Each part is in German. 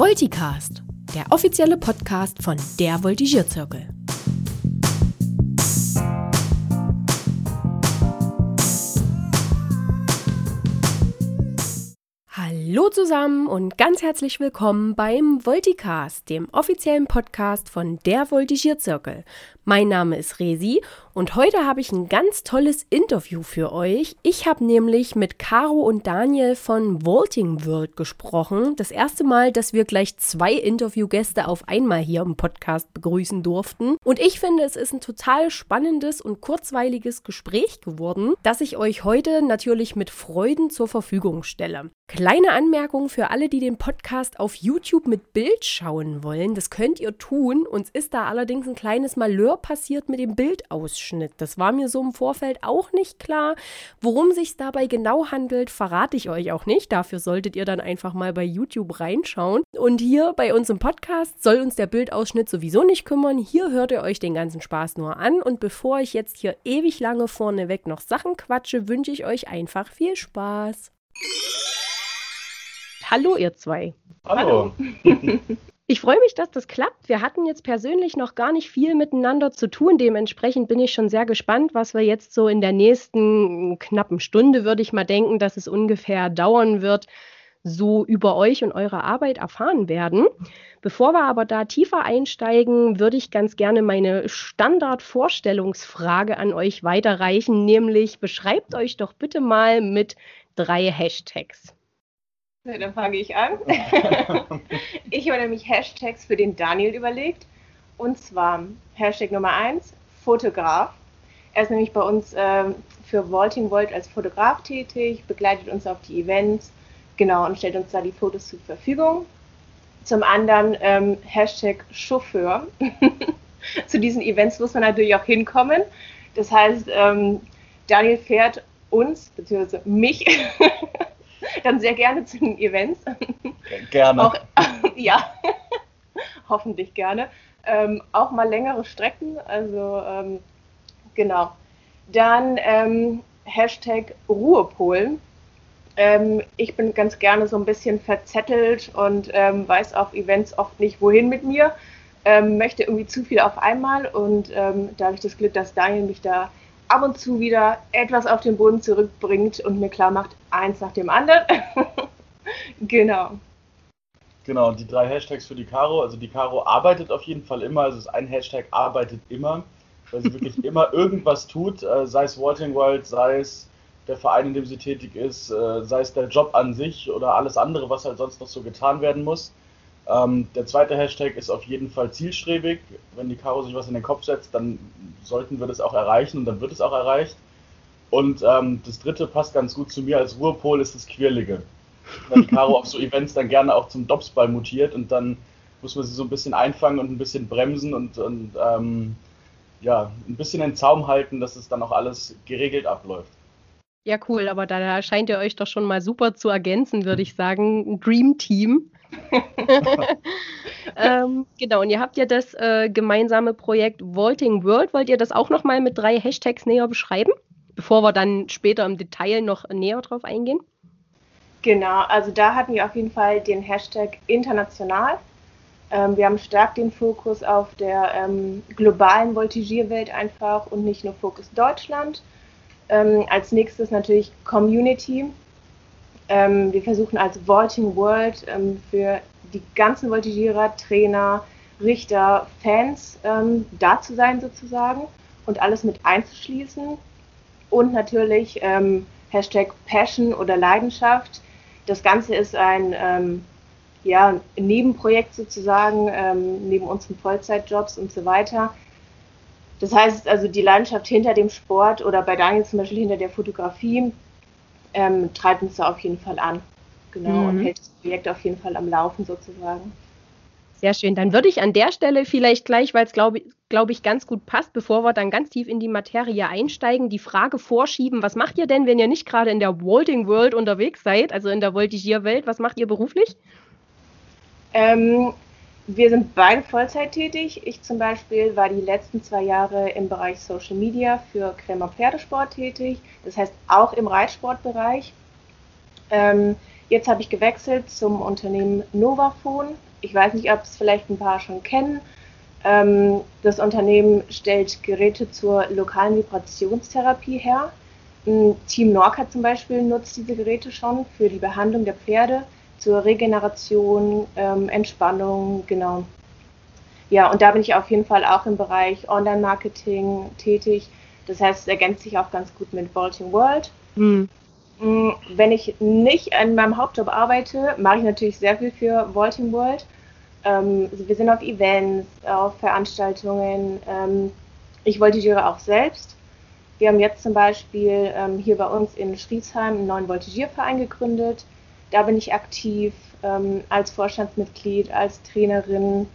Volticast, der offizielle Podcast von der Voltigierzirkel. Hallo zusammen und ganz herzlich willkommen beim Volticast, dem offiziellen Podcast von der Voltigierzirkel. Mein Name ist Resi und heute habe ich ein ganz tolles Interview für euch. Ich habe nämlich mit Caro und Daniel von Vaulting World gesprochen. Das erste Mal, dass wir gleich zwei Interviewgäste auf einmal hier im Podcast begrüßen durften. Und ich finde, es ist ein total spannendes und kurzweiliges Gespräch geworden, das ich euch heute natürlich mit Freuden zur Verfügung stelle. Kleine Anmerkung für alle, die den Podcast auf YouTube mit Bild schauen wollen. Das könnt ihr tun. Uns ist da allerdings ein kleines Malheur passiert mit dem Bildausschnitt. Das war mir so im Vorfeld auch nicht klar. Worum sich dabei genau handelt, verrate ich euch auch nicht. Dafür solltet ihr dann einfach mal bei YouTube reinschauen. Und hier bei uns im Podcast soll uns der Bildausschnitt sowieso nicht kümmern. Hier hört ihr euch den ganzen Spaß nur an. Und bevor ich jetzt hier ewig lange vorneweg noch Sachen quatsche, wünsche ich euch einfach viel Spaß. Hallo, ihr zwei. Hallo. Ich freue mich, dass das klappt. Wir hatten jetzt persönlich noch gar nicht viel miteinander zu tun. Dementsprechend bin ich schon sehr gespannt, was wir jetzt so in der nächsten knappen Stunde, würde ich mal denken, dass es ungefähr dauern wird, so über euch und eure Arbeit erfahren werden. Bevor wir aber da tiefer einsteigen, würde ich ganz gerne meine Standardvorstellungsfrage an euch weiterreichen, nämlich beschreibt euch doch bitte mal mit drei Hashtags. Ja, dann fange ich an. ich habe nämlich Hashtags für den Daniel überlegt. Und zwar Hashtag Nummer 1, Fotograf. Er ist nämlich bei uns äh, für Vaulting Vault als Fotograf tätig, begleitet uns auf die Events, genau, und stellt uns da die Fotos zur Verfügung. Zum anderen ähm, Hashtag Chauffeur. Zu diesen Events muss man natürlich auch hinkommen. Das heißt, ähm, Daniel fährt uns, beziehungsweise mich, dann sehr gerne zu den Events. Gerne. Auch, ja, hoffentlich gerne. Ähm, auch mal längere Strecken, also ähm, genau. Dann ähm, Hashtag Ruhepol. Ähm, ich bin ganz gerne so ein bisschen verzettelt und ähm, weiß auf Events oft nicht, wohin mit mir. Ähm, möchte irgendwie zu viel auf einmal und da habe ich das Glück, dass Daniel mich da ab und zu wieder etwas auf den Boden zurückbringt und mir klar macht, eins nach dem anderen. genau. Genau, und die drei Hashtags für die Caro. Also die Caro arbeitet auf jeden Fall immer. Also es ist ein Hashtag arbeitet immer, weil sie wirklich immer irgendwas tut, äh, sei es Walting World, sei es der Verein, in dem sie tätig ist, äh, sei es der Job an sich oder alles andere, was halt sonst noch so getan werden muss. Ähm, der zweite Hashtag ist auf jeden Fall zielstrebig. Wenn die Caro sich was in den Kopf setzt, dann sollten wir das auch erreichen und dann wird es auch erreicht. Und ähm, das dritte passt ganz gut zu mir als Ruhepol, ist das Quirlige. Weil die Caro auf so Events dann gerne auch zum Dopsball mutiert und dann muss man sie so ein bisschen einfangen und ein bisschen bremsen und, und ähm, ja, ein bisschen den Zaum halten, dass es dann auch alles geregelt abläuft. Ja, cool, aber da scheint ihr euch doch schon mal super zu ergänzen, würde ich sagen. Dream Team. ähm, genau, und ihr habt ja das äh, gemeinsame Projekt Vaulting World. Wollt ihr das auch nochmal mit drei Hashtags näher beschreiben, bevor wir dann später im Detail noch näher drauf eingehen? Genau, also da hatten wir auf jeden Fall den Hashtag international. Ähm, wir haben stark den Fokus auf der ähm, globalen Voltigierwelt einfach und nicht nur Fokus Deutschland. Ähm, als nächstes natürlich Community. Ähm, wir versuchen als Vaulting World ähm, für die ganzen Voltigierer, Trainer, Richter, Fans ähm, da zu sein sozusagen und alles mit einzuschließen. Und natürlich ähm, Hashtag Passion oder Leidenschaft. Das Ganze ist ein ähm, ja, Nebenprojekt sozusagen, ähm, neben unseren Vollzeitjobs und so weiter. Das heißt also die Leidenschaft hinter dem Sport oder bei Daniel zum Beispiel hinter der Fotografie ähm, treibt uns da auf jeden Fall an. Genau, mhm. und hält das Projekt auf jeden Fall am Laufen sozusagen. Sehr schön. Dann würde ich an der Stelle vielleicht gleich, weil es, glaube glaub ich, ganz gut passt, bevor wir dann ganz tief in die Materie einsteigen, die Frage vorschieben, was macht ihr denn, wenn ihr nicht gerade in der Vaulting World unterwegs seid, also in der Voltigier-Welt, was macht ihr beruflich? Ähm, wir sind beide Vollzeit tätig. Ich zum Beispiel war die letzten zwei Jahre im Bereich Social Media für Krämer Pferdesport tätig, das heißt auch im Reitsportbereich. Ähm, jetzt habe ich gewechselt zum Unternehmen Novafon. Ich weiß nicht, ob es vielleicht ein paar schon kennen. Ähm, das Unternehmen stellt Geräte zur lokalen Vibrationstherapie her. Team Norca zum Beispiel nutzt diese Geräte schon für die Behandlung der Pferde, zur Regeneration, ähm, Entspannung, genau. Ja, und da bin ich auf jeden Fall auch im Bereich Online-Marketing tätig. Das heißt, es ergänzt sich auch ganz gut mit Vaulting World. Mhm. Wenn ich nicht an meinem Hauptjob arbeite, mache ich natürlich sehr viel für Vaulting World. Ähm, wir sind auf Events, auf Veranstaltungen. Ähm, ich voltigiere auch selbst. Wir haben jetzt zum Beispiel ähm, hier bei uns in Schriesheim einen neuen Voltigierverein gegründet. Da bin ich aktiv ähm, als Vorstandsmitglied, als Trainerin.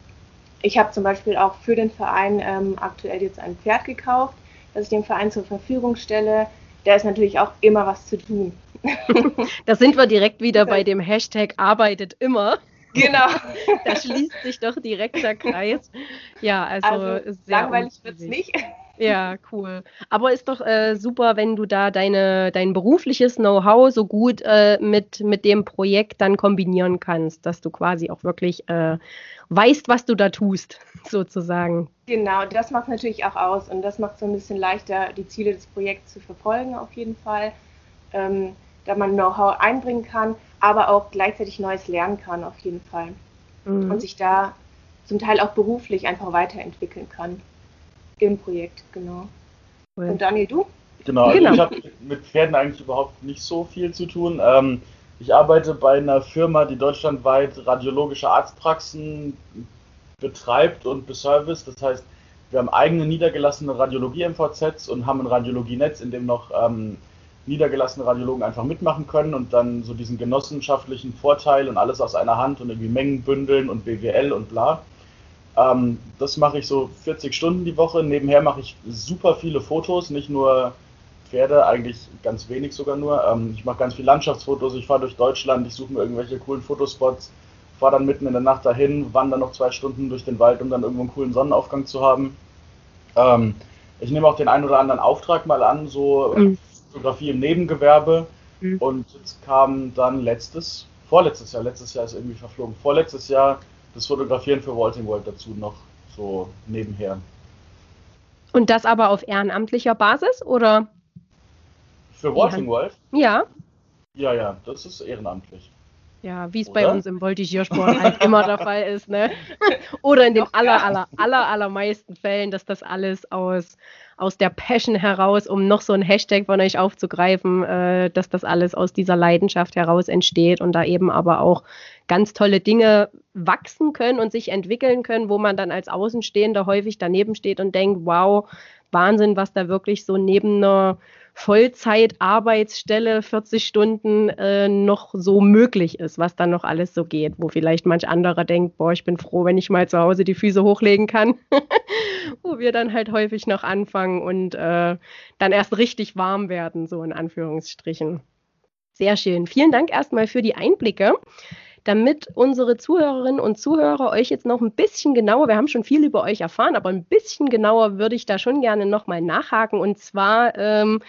Ich habe zum Beispiel auch für den Verein ähm, aktuell jetzt ein Pferd gekauft, das ich dem Verein zur Verfügung stelle. Da ist natürlich auch immer was zu tun. da sind wir direkt wieder bei dem Hashtag arbeitet immer. Genau. da schließt sich doch direkt der Kreis. Ja, also, also langweilig wird es nicht. Ja, cool. Aber ist doch äh, super, wenn du da deine, dein berufliches Know-how so gut äh, mit, mit dem Projekt dann kombinieren kannst, dass du quasi auch wirklich äh, weißt, was du da tust, sozusagen. Genau, das macht natürlich auch aus und das macht so ein bisschen leichter, die Ziele des Projekts zu verfolgen, auf jeden Fall. Ähm, da man Know-how einbringen kann, aber auch gleichzeitig Neues lernen kann, auf jeden Fall. Mhm. Und sich da zum Teil auch beruflich einfach weiterentwickeln kann. Im Projekt, genau. Cool. Und Daniel, du? Genau, also genau. ich habe mit Pferden eigentlich überhaupt nicht so viel zu tun. Ähm, ich arbeite bei einer Firma, die deutschlandweit radiologische Arztpraxen betreibt und beservice. Das heißt, wir haben eigene niedergelassene Radiologie-MVZs und haben ein Radiologienetz, in dem noch ähm, niedergelassene Radiologen einfach mitmachen können und dann so diesen genossenschaftlichen Vorteil und alles aus einer Hand und irgendwie Mengen bündeln und BWL und bla. Ähm, das mache ich so 40 Stunden die Woche. Nebenher mache ich super viele Fotos, nicht nur Pferde, eigentlich ganz wenig sogar nur. Ähm, ich mache ganz viele Landschaftsfotos, ich fahre durch Deutschland, ich suche mir irgendwelche coolen Fotospots, fahre dann mitten in der Nacht dahin, wandere noch zwei Stunden durch den Wald, um dann irgendwo einen coolen Sonnenaufgang zu haben. Ähm, ich nehme auch den einen oder anderen Auftrag mal an, so mhm. Fotografie im Nebengewerbe. Mhm. Und jetzt kam dann letztes, vorletztes Jahr, letztes Jahr ist irgendwie verflogen, vorletztes Jahr das Fotografieren für Walting World dazu noch so nebenher. Und das aber auf ehrenamtlicher Basis oder? Für Walting World? Ja. Ja, ja, das ist ehrenamtlich. Ja, wie es bei uns im Voltigiersport halt immer der Fall ist, ne? Oder in den aller, aller, aller, allermeisten Fällen, dass das alles aus, aus der Passion heraus, um noch so ein Hashtag von euch aufzugreifen, äh, dass das alles aus dieser Leidenschaft heraus entsteht und da eben aber auch ganz tolle Dinge wachsen können und sich entwickeln können, wo man dann als Außenstehender häufig daneben steht und denkt, wow, Wahnsinn, was da wirklich so neben einer Vollzeitarbeitsstelle 40 Stunden äh, noch so möglich ist, was dann noch alles so geht, wo vielleicht manch anderer denkt, boah, ich bin froh, wenn ich mal zu Hause die Füße hochlegen kann, wo wir dann halt häufig noch anfangen und äh, dann erst richtig warm werden, so in Anführungsstrichen. Sehr schön. Vielen Dank erstmal für die Einblicke damit unsere Zuhörerinnen und Zuhörer euch jetzt noch ein bisschen genauer, wir haben schon viel über euch erfahren, aber ein bisschen genauer würde ich da schon gerne nochmal nachhaken und zwar ähm,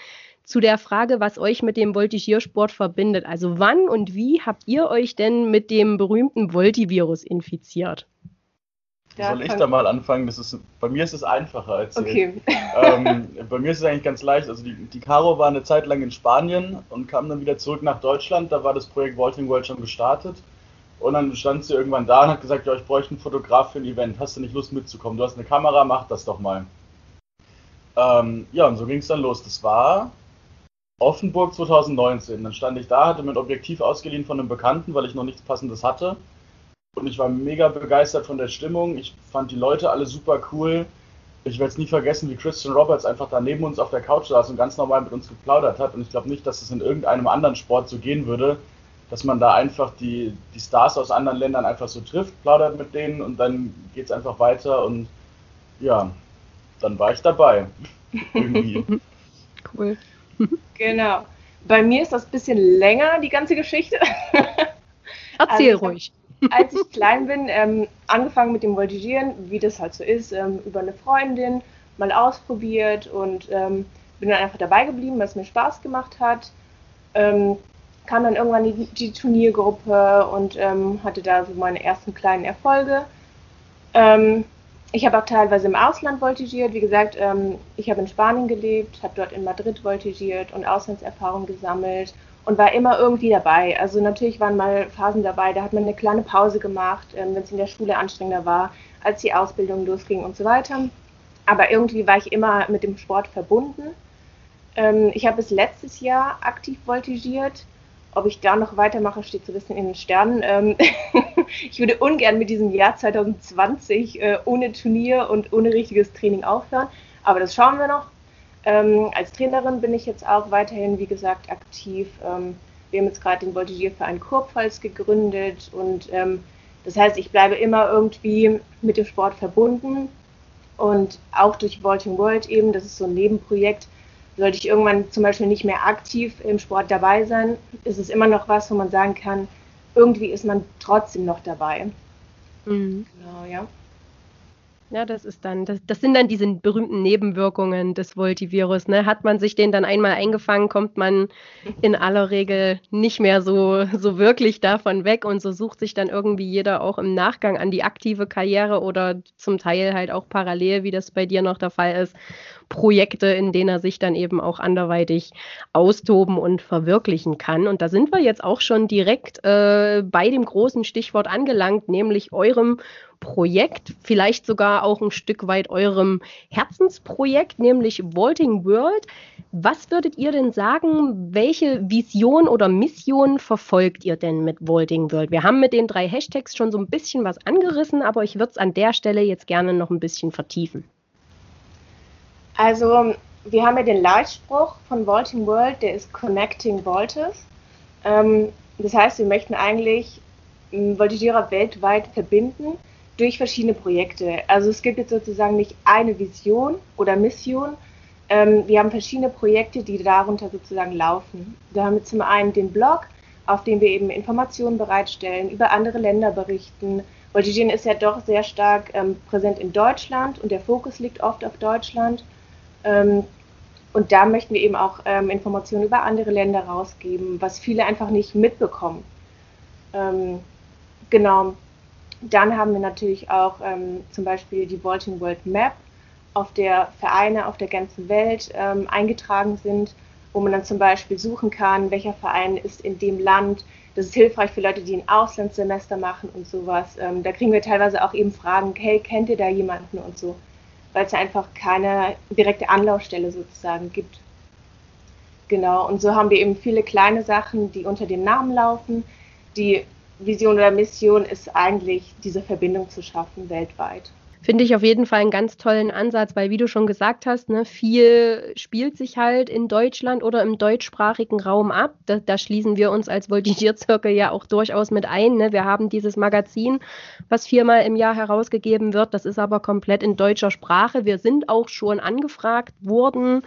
zu der Frage, was euch mit dem Voltigiersport verbindet. Also wann und wie habt ihr euch denn mit dem berühmten Voltivirus infiziert? Ja, Soll ich da mal anfangen? Das ist, bei mir ist es einfacher als okay. ähm, bei mir ist es eigentlich ganz leicht. Also die, die Caro war eine Zeit lang in Spanien und kam dann wieder zurück nach Deutschland. Da war das Projekt Vaulting World schon gestartet. Und dann stand sie irgendwann da und hat gesagt, ja, ich bräuchte einen Fotograf für ein Event. Hast du nicht Lust mitzukommen? Du hast eine Kamera, mach das doch mal. Ähm, ja, und so ging es dann los. Das war Offenburg 2019. Dann stand ich da, hatte mir ein Objektiv ausgeliehen von einem Bekannten, weil ich noch nichts Passendes hatte. Und ich war mega begeistert von der Stimmung. Ich fand die Leute alle super cool. Ich werde es nie vergessen, wie Christian Roberts einfach da neben uns auf der Couch saß und ganz normal mit uns geplaudert hat. Und ich glaube nicht, dass es in irgendeinem anderen Sport so gehen würde, dass man da einfach die, die Stars aus anderen Ländern einfach so trifft, plaudert mit denen und dann geht es einfach weiter und ja, dann war ich dabei. Irgendwie. Cool. Genau. Bei mir ist das ein bisschen länger, die ganze Geschichte. Erzähl also, ruhig. Als ich klein bin, ähm, angefangen mit dem Voltigieren, wie das halt so ist, ähm, über eine Freundin mal ausprobiert und ähm, bin dann einfach dabei geblieben, weil es mir Spaß gemacht hat. Ähm, kam dann irgendwann die, die Turniergruppe und ähm, hatte da so meine ersten kleinen Erfolge. Ich habe auch teilweise im Ausland voltigiert. Wie gesagt, ähm, ich habe in Spanien gelebt, habe dort in Madrid voltigiert und Auslandserfahrung gesammelt und war immer irgendwie dabei. Also natürlich waren mal Phasen dabei, da hat man eine kleine Pause gemacht, ähm, wenn es in der Schule anstrengender war, als die Ausbildung losging und so weiter. Aber irgendwie war ich immer mit dem Sport verbunden. Ähm, ich habe bis letztes Jahr aktiv voltigiert ob ich da noch weitermache, steht zu wissen in den Sternen. Ähm, ich würde ungern mit diesem Jahr 2020 äh, ohne Turnier und ohne richtiges Training aufhören, aber das schauen wir noch. Ähm, als Trainerin bin ich jetzt auch weiterhin, wie gesagt, aktiv. Ähm, wir haben jetzt gerade den Voltigierverein Kurpfalz gegründet und ähm, das heißt, ich bleibe immer irgendwie mit dem Sport verbunden und auch durch Vaulting World eben, das ist so ein Nebenprojekt, sollte ich irgendwann zum Beispiel nicht mehr aktiv im Sport dabei sein, ist es immer noch was, wo man sagen kann, irgendwie ist man trotzdem noch dabei. Mhm. Genau, ja. Ja, das ist dann, das, das sind dann diese berühmten Nebenwirkungen des Voltivirus. Ne? Hat man sich den dann einmal eingefangen, kommt man in aller Regel nicht mehr so, so wirklich davon weg und so sucht sich dann irgendwie jeder auch im Nachgang an die aktive Karriere oder zum Teil halt auch parallel, wie das bei dir noch der Fall ist, Projekte, in denen er sich dann eben auch anderweitig austoben und verwirklichen kann. Und da sind wir jetzt auch schon direkt äh, bei dem großen Stichwort angelangt, nämlich eurem Projekt, vielleicht sogar auch ein Stück weit eurem Herzensprojekt, nämlich Vaulting World. Was würdet ihr denn sagen, welche Vision oder Mission verfolgt ihr denn mit Vaulting World? Wir haben mit den drei Hashtags schon so ein bisschen was angerissen, aber ich würde es an der Stelle jetzt gerne noch ein bisschen vertiefen. Also, wir haben ja den Leitspruch von Vaulting World, der ist Connecting Vaulters. Ähm, das heißt, wir möchten eigentlich ähm, Voltigierer weltweit verbinden durch verschiedene Projekte. Also es gibt jetzt sozusagen nicht eine Vision oder Mission. Ähm, wir haben verschiedene Projekte, die darunter sozusagen laufen. Wir haben zum einen den Blog, auf dem wir eben Informationen bereitstellen, über andere Länder berichten. Voltigieren ist ja doch sehr stark ähm, präsent in Deutschland und der Fokus liegt oft auf Deutschland. Ähm, und da möchten wir eben auch ähm, Informationen über andere Länder rausgeben, was viele einfach nicht mitbekommen. Ähm, genau. Dann haben wir natürlich auch zum Beispiel die Vaulting World Map, auf der Vereine auf der ganzen Welt eingetragen sind, wo man dann zum Beispiel suchen kann, welcher Verein ist in dem Land. Das ist hilfreich für Leute, die ein Auslandssemester machen und sowas. Ähm, da kriegen wir teilweise auch eben Fragen, hey, kennt ihr da jemanden und so weil es einfach keine direkte Anlaufstelle sozusagen gibt. Genau, und so haben wir eben viele kleine Sachen, die unter dem Namen laufen. Die Vision oder Mission ist eigentlich, diese Verbindung zu schaffen weltweit. Finde ich auf jeden Fall einen ganz tollen Ansatz, weil wie du schon gesagt hast, ne, viel spielt sich halt in Deutschland oder im deutschsprachigen Raum ab. Da, da schließen wir uns als Voltigierzirkel ja auch durchaus mit ein. Ne? Wir haben dieses Magazin, was viermal im Jahr herausgegeben wird. Das ist aber komplett in deutscher Sprache. Wir sind auch schon angefragt worden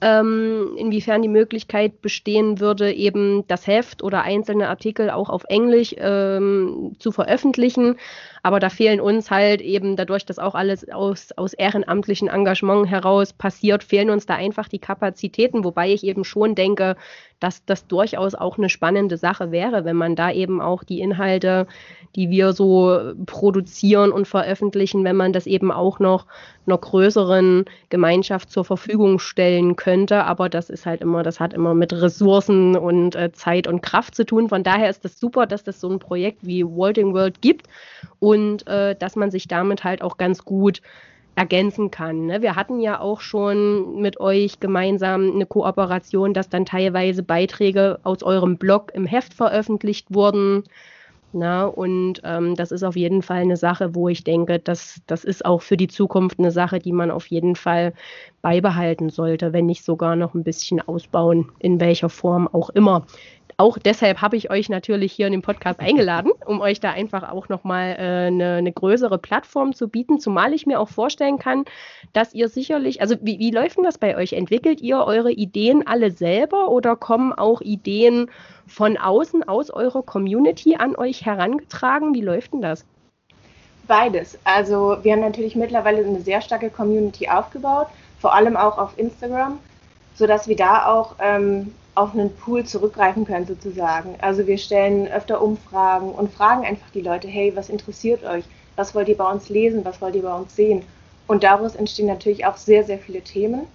ähm, inwiefern die Möglichkeit bestehen würde, eben das Heft oder einzelne Artikel auch auf Englisch ähm, zu veröffentlichen. Aber da fehlen uns halt eben dadurch, dass auch alles aus, aus ehrenamtlichen Engagement heraus passiert, fehlen uns da einfach die Kapazitäten, wobei ich eben schon denke, dass das durchaus auch eine spannende Sache wäre, wenn man da eben auch die Inhalte, die wir so produzieren und veröffentlichen, wenn man das eben auch noch einer größeren Gemeinschaft zur Verfügung stellen könnte. Aber das ist halt immer, das hat immer mit Ressourcen und äh, Zeit und Kraft zu tun. Von daher ist das super, dass das so ein Projekt wie Walting World gibt und äh, dass man sich damit halt auch ganz gut ergänzen kann. Ne? Wir hatten ja auch schon mit euch gemeinsam eine Kooperation, dass dann teilweise Beiträge aus eurem Blog im Heft veröffentlicht wurden. Na, und ähm, das ist auf jeden Fall eine Sache, wo ich denke, dass das ist auch für die Zukunft eine Sache, die man auf jeden Fall beibehalten sollte, wenn nicht sogar noch ein bisschen ausbauen, in welcher Form auch immer auch deshalb habe ich euch natürlich hier in den Podcast eingeladen, um euch da einfach auch nochmal äh, eine, größere Plattform zu bieten, zumal ich mir auch vorstellen kann, dass ihr sicherlich, also wie, wie läuft denn das bei euch? Entwickelt ihr eure Ideen alle selber oder kommen auch Ideen von außen, aus eurer Community an euch herangetragen? Wie läuft denn das? Beides. Also wir haben natürlich mittlerweile eine sehr starke Community aufgebaut, vor allem auch auf Instagram, sodass wir da auch ähm, auf einen Pool zurückgreifen können sozusagen. Also wir stellen öfter Umfragen und fragen einfach die Leute, hey, was interessiert euch? Was wollt ihr bei uns lesen? Was wollt ihr bei uns sehen? Und daraus entstehen natürlich auch sehr, sehr viele Themen.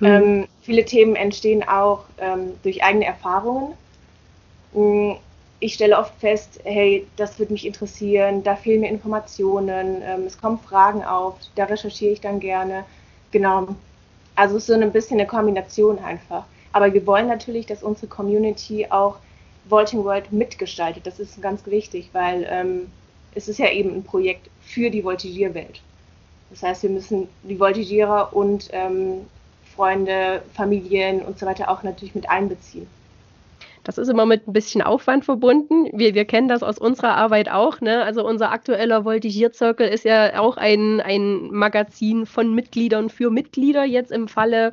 Mhm. Ähm, viele Themen entstehen auch ähm, durch eigene Erfahrungen. Mm, ich stelle oft fest, hey, das würde mich interessieren, da fehlen mir Informationen, ähm, es kommen Fragen auf, da recherchiere ich dann gerne. Genau. Also es ist so ein bisschen eine Kombination einfach. Aber wir wollen natürlich, dass unsere Community auch Vaulting World mitgestaltet. Das ist ganz wichtig, weil ähm, es ist ja eben ein Projekt für die Voltigierwelt. Das heißt, wir müssen die Voltigierer und ähm, Freunde, Familien und so weiter auch natürlich mit einbeziehen. Das ist immer mit ein bisschen Aufwand verbunden. Wir, wir kennen das aus unserer Arbeit auch. Ne? Also unser aktueller Voltigierzirkel ist ja auch ein, ein Magazin von Mitgliedern für Mitglieder jetzt im Falle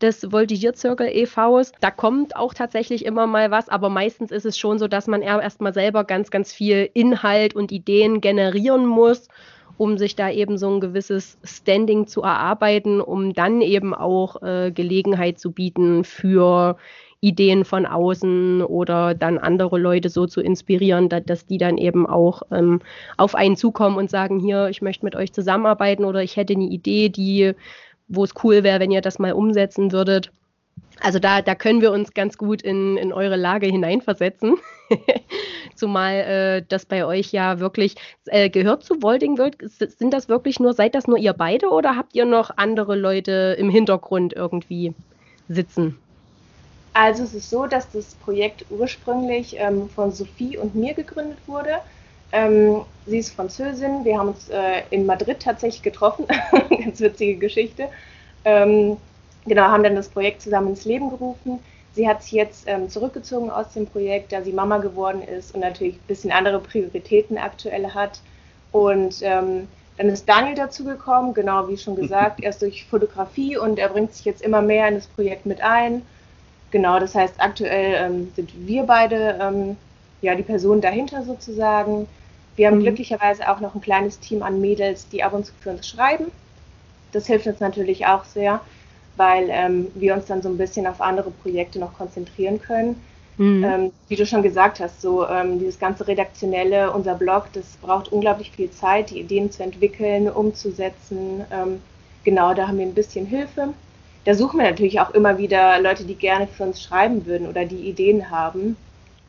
des Voltigierzirkel e.V.s. Da kommt auch tatsächlich immer mal was, aber meistens ist es schon so, dass man erstmal selber ganz, ganz viel Inhalt und Ideen generieren muss, um sich da eben so ein gewisses Standing zu erarbeiten, um dann eben auch äh, Gelegenheit zu bieten für Ideen von außen oder dann andere Leute so zu inspirieren, dass, dass die dann eben auch ähm, auf einen zukommen und sagen, hier, ich möchte mit euch zusammenarbeiten oder ich hätte eine Idee, die wo es cool wäre, wenn ihr das mal umsetzen würdet. Also da, da können wir uns ganz gut in, in eure Lage hineinversetzen. Zumal äh, das bei euch ja wirklich äh, gehört zu Wolding wird. Sind das wirklich nur, seid das nur ihr beide oder habt ihr noch andere Leute im Hintergrund irgendwie sitzen? Also es ist so, dass das Projekt ursprünglich ähm, von Sophie und mir gegründet wurde. Ähm, sie ist Französin. Wir haben uns äh, in Madrid tatsächlich getroffen. Ganz witzige Geschichte. Ähm, genau, haben dann das Projekt zusammen ins Leben gerufen. Sie hat sich jetzt ähm, zurückgezogen aus dem Projekt, da sie Mama geworden ist und natürlich ein bisschen andere Prioritäten aktuell hat. Und ähm, dann ist Daniel dazugekommen, genau wie schon gesagt, erst durch Fotografie und er bringt sich jetzt immer mehr in das Projekt mit ein. Genau, das heißt, aktuell ähm, sind wir beide ähm, ja die Personen dahinter sozusagen. Wir haben mhm. glücklicherweise auch noch ein kleines Team an Mädels, die ab und zu für uns schreiben. Das hilft uns natürlich auch sehr, weil ähm, wir uns dann so ein bisschen auf andere Projekte noch konzentrieren können. Mhm. Ähm, wie du schon gesagt hast, so ähm, dieses ganze redaktionelle, unser Blog, das braucht unglaublich viel Zeit, die Ideen zu entwickeln, umzusetzen. Ähm, genau, da haben wir ein bisschen Hilfe. Da suchen wir natürlich auch immer wieder Leute, die gerne für uns schreiben würden oder die Ideen haben.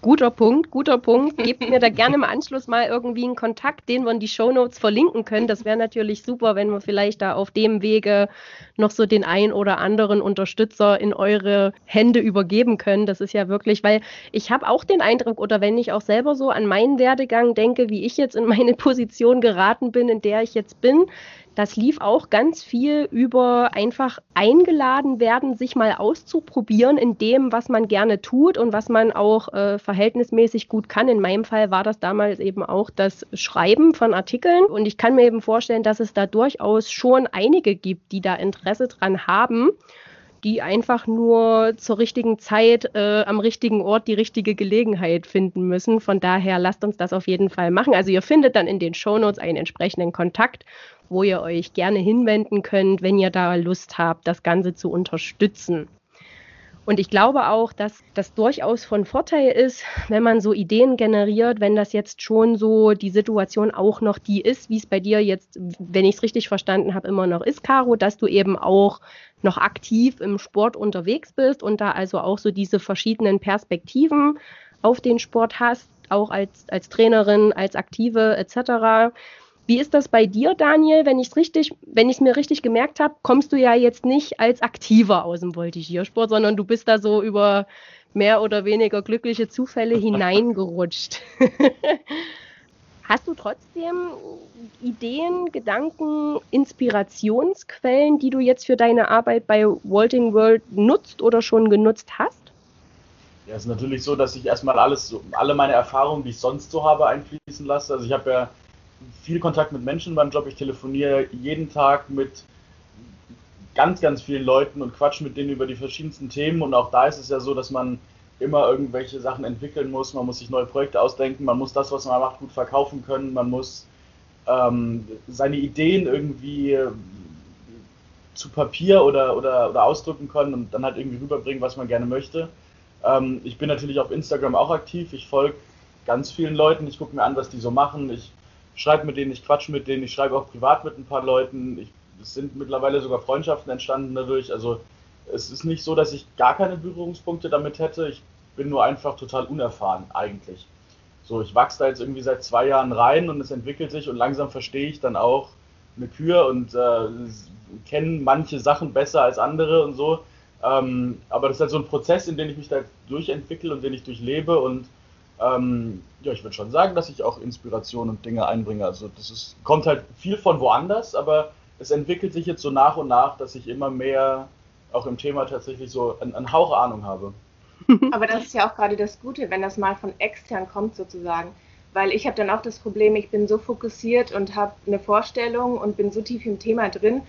Guter Punkt, guter Punkt. Gebt mir da gerne im Anschluss mal irgendwie einen Kontakt, den wir in die Shownotes verlinken können. Das wäre natürlich super, wenn wir vielleicht da auf dem Wege noch so den ein oder anderen Unterstützer in eure Hände übergeben können. Das ist ja wirklich, weil ich habe auch den Eindruck, oder wenn ich auch selber so an meinen Werdegang denke, wie ich jetzt in meine Position geraten bin, in der ich jetzt bin, das lief auch ganz viel über einfach eingeladen werden, sich mal auszuprobieren in dem, was man gerne tut und was man auch äh, verhältnismäßig gut kann. In meinem Fall war das damals eben auch das Schreiben von Artikeln. Und ich kann mir eben vorstellen, dass es da durchaus schon einige gibt, die da Interesse dran haben die einfach nur zur richtigen Zeit äh, am richtigen Ort die richtige Gelegenheit finden müssen. Von daher lasst uns das auf jeden Fall machen. Also ihr findet dann in den Shownotes einen entsprechenden Kontakt wo ihr euch gerne hinwenden könnt, wenn ihr da Lust habt, das Ganze zu unterstützen. Und ich glaube auch, dass das durchaus von Vorteil ist, wenn man so Ideen generiert, wenn das jetzt schon so die Situation auch noch die ist, wie es bei dir jetzt, wenn ich es richtig verstanden habe, immer noch ist, Caro, dass du eben auch noch aktiv im Sport unterwegs bist und da also auch so diese verschiedenen Perspektiven auf den Sport hast, auch als, als Trainerin, als Aktive etc. Wie ist das bei dir, Daniel? Wenn ich es richtig, wenn ich es mir richtig gemerkt habe, kommst du ja jetzt nicht als Aktiver aus dem Voltigiersport, sondern du bist da so über mehr oder weniger glückliche Zufälle hineingerutscht. Hast du trotzdem Ideen, Gedanken, Inspirationsquellen, die du jetzt für deine Arbeit bei Walting World nutzt oder schon genutzt hast? Ja, es ist natürlich so, dass ich erstmal alles, alle meine Erfahrungen, die ich sonst so habe, einfließen lasse. Also ich habe ja viel Kontakt mit Menschen beim Job. Ich telefoniere jeden Tag mit ganz, ganz vielen Leuten und quatsch mit denen über die verschiedensten Themen. Und auch da ist es ja so, dass man immer irgendwelche Sachen entwickeln muss. Man muss sich neue Projekte ausdenken. Man muss das, was man macht, gut verkaufen können. Man muss ähm, seine Ideen irgendwie zu Papier oder, oder, oder ausdrücken können und dann halt irgendwie rüberbringen, was man gerne möchte. Ähm, ich bin natürlich auf Instagram auch aktiv. Ich folge ganz vielen Leuten. Ich gucke mir an, was die so machen. Ich schreibe mit denen, ich quatsche mit denen. Ich schreibe auch privat mit ein paar Leuten. Ich, es sind mittlerweile sogar Freundschaften entstanden dadurch. Also es ist nicht so, dass ich gar keine Berührungspunkte damit hätte. Ich bin nur einfach total unerfahren eigentlich. So, ich wachse da jetzt irgendwie seit zwei Jahren rein und es entwickelt sich und langsam verstehe ich dann auch eine Kür und äh, kenne manche Sachen besser als andere und so. Ähm, aber das ist halt so ein Prozess, in dem ich mich da durchentwickle und den ich durchlebe und ähm, ja, ich würde schon sagen, dass ich auch Inspiration und Dinge einbringe. Also das ist, kommt halt viel von woanders, aber es entwickelt sich jetzt so nach und nach, dass ich immer mehr auch im Thema tatsächlich so einen Hauch Ahnung habe. Aber das ist ja auch gerade das Gute, wenn das mal von extern kommt sozusagen. Weil ich habe dann auch das Problem, ich bin so fokussiert und habe eine Vorstellung und bin so tief im Thema drin,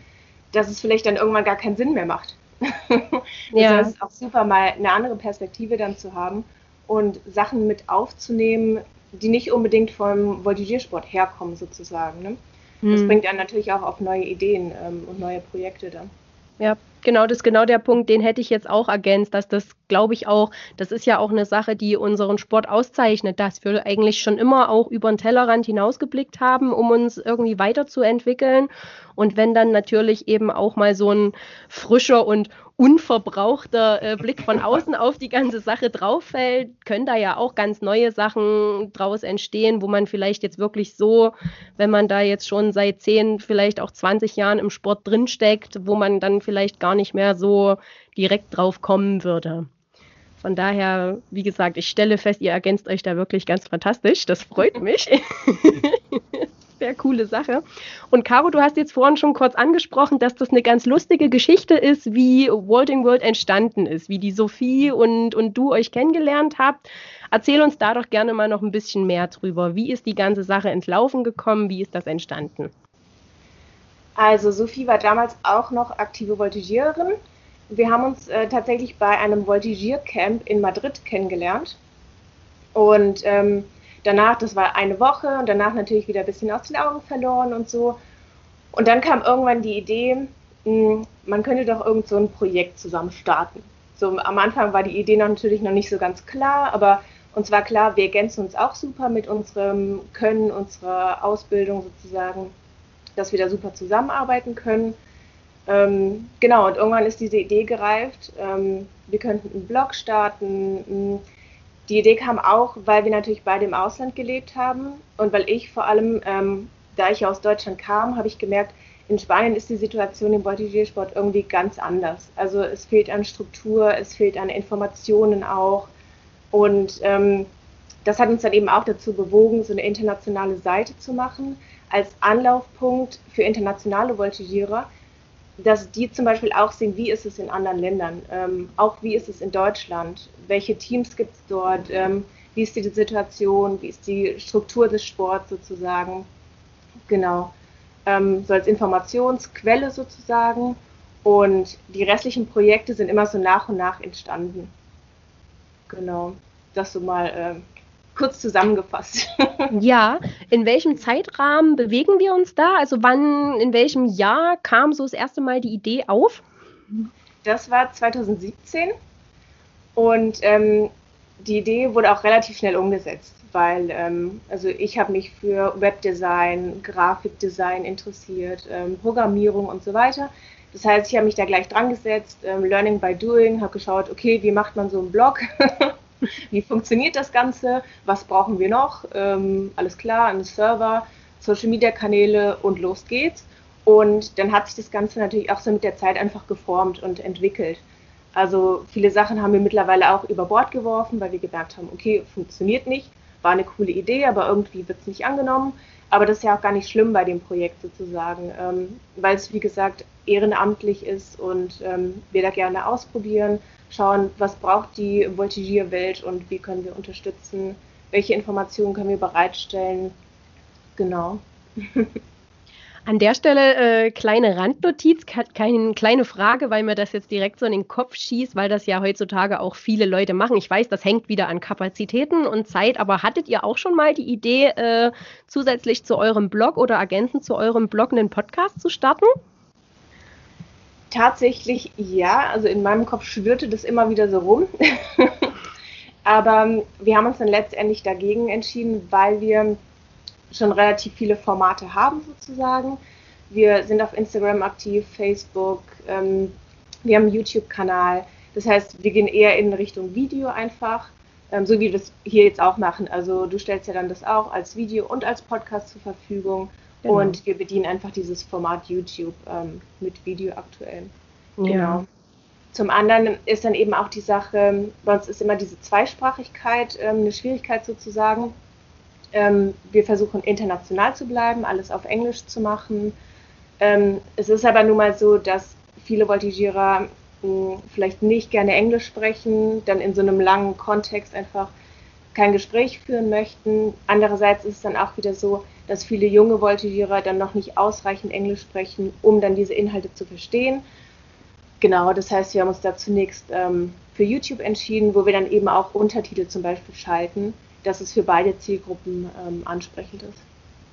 dass es vielleicht dann irgendwann gar keinen Sinn mehr macht. ja. Das ist auch super, mal eine andere Perspektive dann zu haben und Sachen mit aufzunehmen, die nicht unbedingt vom Voltigiersport herkommen sozusagen. Ne? Das hm. bringt dann natürlich auch auf neue Ideen ähm, und neue Projekte dann. Ja, genau, das ist genau der Punkt, den hätte ich jetzt auch ergänzt, dass das, glaube ich, auch, das ist ja auch eine Sache, die unseren Sport auszeichnet, dass wir eigentlich schon immer auch über den Tellerrand hinausgeblickt haben, um uns irgendwie weiterzuentwickeln. Und wenn dann natürlich eben auch mal so ein frischer und unverbrauchter äh, Blick von außen auf die ganze Sache drauf fällt, können da ja auch ganz neue Sachen draus entstehen, wo man vielleicht jetzt wirklich so, wenn man da jetzt schon seit 10, vielleicht auch 20 Jahren im Sport drinsteckt, wo man dann vielleicht gar nicht mehr so direkt drauf kommen würde. Von daher, wie gesagt, ich stelle fest, ihr ergänzt euch da wirklich ganz fantastisch. Das freut mich. sehr coole Sache. Und Caro, du hast jetzt vorhin schon kurz angesprochen, dass das eine ganz lustige Geschichte ist, wie Walting World entstanden ist, wie die Sophie und, und du euch kennengelernt habt. Erzähl uns da doch gerne mal noch ein bisschen mehr drüber. Wie ist die ganze Sache ins Laufen gekommen? Wie ist das entstanden? Also Sophie war damals auch noch aktive Voltigiererin. Wir haben uns äh, tatsächlich bei einem Voltigiercamp in Madrid kennengelernt. Und ähm, danach, das war eine Woche und danach natürlich wieder ein bisschen aus den Augen verloren und so. Und dann kam irgendwann die Idee, hm, man könnte doch irgend so ein Projekt zusammen starten. So am Anfang war die Idee natürlich noch nicht so ganz klar, aber uns war klar, wir ergänzen uns auch super mit unserem Können, unserer Ausbildung sozusagen, dass wir da super zusammenarbeiten können. Ähm, genau, und irgendwann ist diese Idee gereift, ähm, wir könnten einen Blog starten, hm, die Idee kam auch, weil wir natürlich beide im Ausland gelebt haben und weil ich vor allem, ähm, da ich aus Deutschland kam, habe ich gemerkt, in Spanien ist die Situation im Voltigiersport irgendwie ganz anders. Also es fehlt an Struktur, es fehlt an Informationen auch. Und ähm, das hat uns dann eben auch dazu bewogen, so eine internationale Seite zu machen, als Anlaufpunkt für internationale Voltigierer, dass die zum Beispiel auch sehen, wie ist es in anderen Ländern, ähm, auch wie ist es in Deutschland, welche Teams gibt es dort, ähm, wie ist die Situation, wie ist die Struktur des Sports sozusagen. Genau. Ähm, so als Informationsquelle sozusagen. Und die restlichen Projekte sind immer so nach und nach entstanden. Genau. Das so mal äh, kurz zusammengefasst. ja, in welchem Zeitrahmen bewegen wir uns da? Also wann, in welchem Jahr kam so das erste Mal die Idee auf? Das war 2017 und ähm, die Idee wurde auch relativ schnell umgesetzt, weil ähm, also ich habe mich für Webdesign, Grafikdesign interessiert, ähm, Programmierung und so weiter. Das heißt, ich habe mich da gleich dran gesetzt, ähm, Learning by Doing, habe geschaut, okay, wie macht man so einen Blog? wie funktioniert das Ganze? Was brauchen wir noch? Ähm, alles klar, einen Server, Social Media Kanäle und los geht's. Und dann hat sich das Ganze natürlich auch so mit der Zeit einfach geformt und entwickelt. Also viele Sachen haben wir mittlerweile auch über Bord geworfen, weil wir gemerkt haben, okay, funktioniert nicht, war eine coole Idee, aber irgendwie wird es nicht angenommen. Aber das ist ja auch gar nicht schlimm bei dem Projekt sozusagen, ähm, weil es, wie gesagt, ehrenamtlich ist und ähm, wir da gerne ausprobieren, schauen, was braucht die Voltigierwelt und wie können wir unterstützen, welche Informationen können wir bereitstellen. Genau. An der Stelle äh, kleine Randnotiz, keine kleine Frage, weil mir das jetzt direkt so in den Kopf schießt, weil das ja heutzutage auch viele Leute machen. Ich weiß, das hängt wieder an Kapazitäten und Zeit, aber hattet ihr auch schon mal die Idee, äh, zusätzlich zu eurem Blog oder ergänzend zu eurem Blog einen Podcast zu starten? Tatsächlich ja, also in meinem Kopf schwirrte das immer wieder so rum. Aber ähm, wir haben uns dann letztendlich dagegen entschieden, weil wir schon relativ viele Formate haben sozusagen. Wir sind auf Instagram aktiv, Facebook, ähm, wir haben einen YouTube-Kanal. Das heißt, wir gehen eher in Richtung Video einfach, ähm, so wie wir das hier jetzt auch machen. Also du stellst ja dann das auch als Video und als Podcast zur Verfügung. Genau. Und wir bedienen einfach dieses Format YouTube ähm, mit Video aktuell. Ja. Genau. Zum anderen ist dann eben auch die Sache, bei uns ist immer diese Zweisprachigkeit ähm, eine Schwierigkeit sozusagen. Ähm, wir versuchen international zu bleiben, alles auf Englisch zu machen. Ähm, es ist aber nun mal so, dass viele Voltigierer mh, vielleicht nicht gerne Englisch sprechen, dann in so einem langen Kontext einfach kein Gespräch führen möchten. Andererseits ist es dann auch wieder so, dass viele junge Voltigierer dann noch nicht ausreichend Englisch sprechen, um dann diese Inhalte zu verstehen. Genau, das heißt, wir haben uns da zunächst ähm, für YouTube entschieden, wo wir dann eben auch Untertitel zum Beispiel schalten, dass es für beide Zielgruppen ähm, ansprechend ist.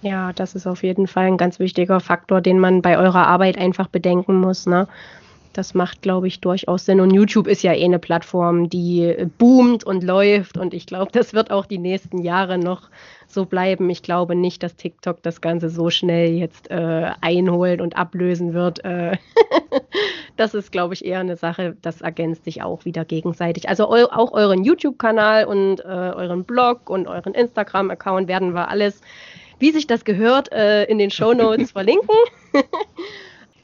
Ja, das ist auf jeden Fall ein ganz wichtiger Faktor, den man bei eurer Arbeit einfach bedenken muss. Ne? Das macht, glaube ich, durchaus Sinn. Und YouTube ist ja eh eine Plattform, die boomt und läuft. Und ich glaube, das wird auch die nächsten Jahre noch so bleiben. Ich glaube nicht, dass TikTok das Ganze so schnell jetzt äh, einholen und ablösen wird. Äh das ist, glaube ich, eher eine Sache, das ergänzt sich auch wieder gegenseitig. Also eu auch euren YouTube-Kanal und äh, euren Blog und euren Instagram-Account werden wir alles, wie sich das gehört, äh, in den Show Notes verlinken.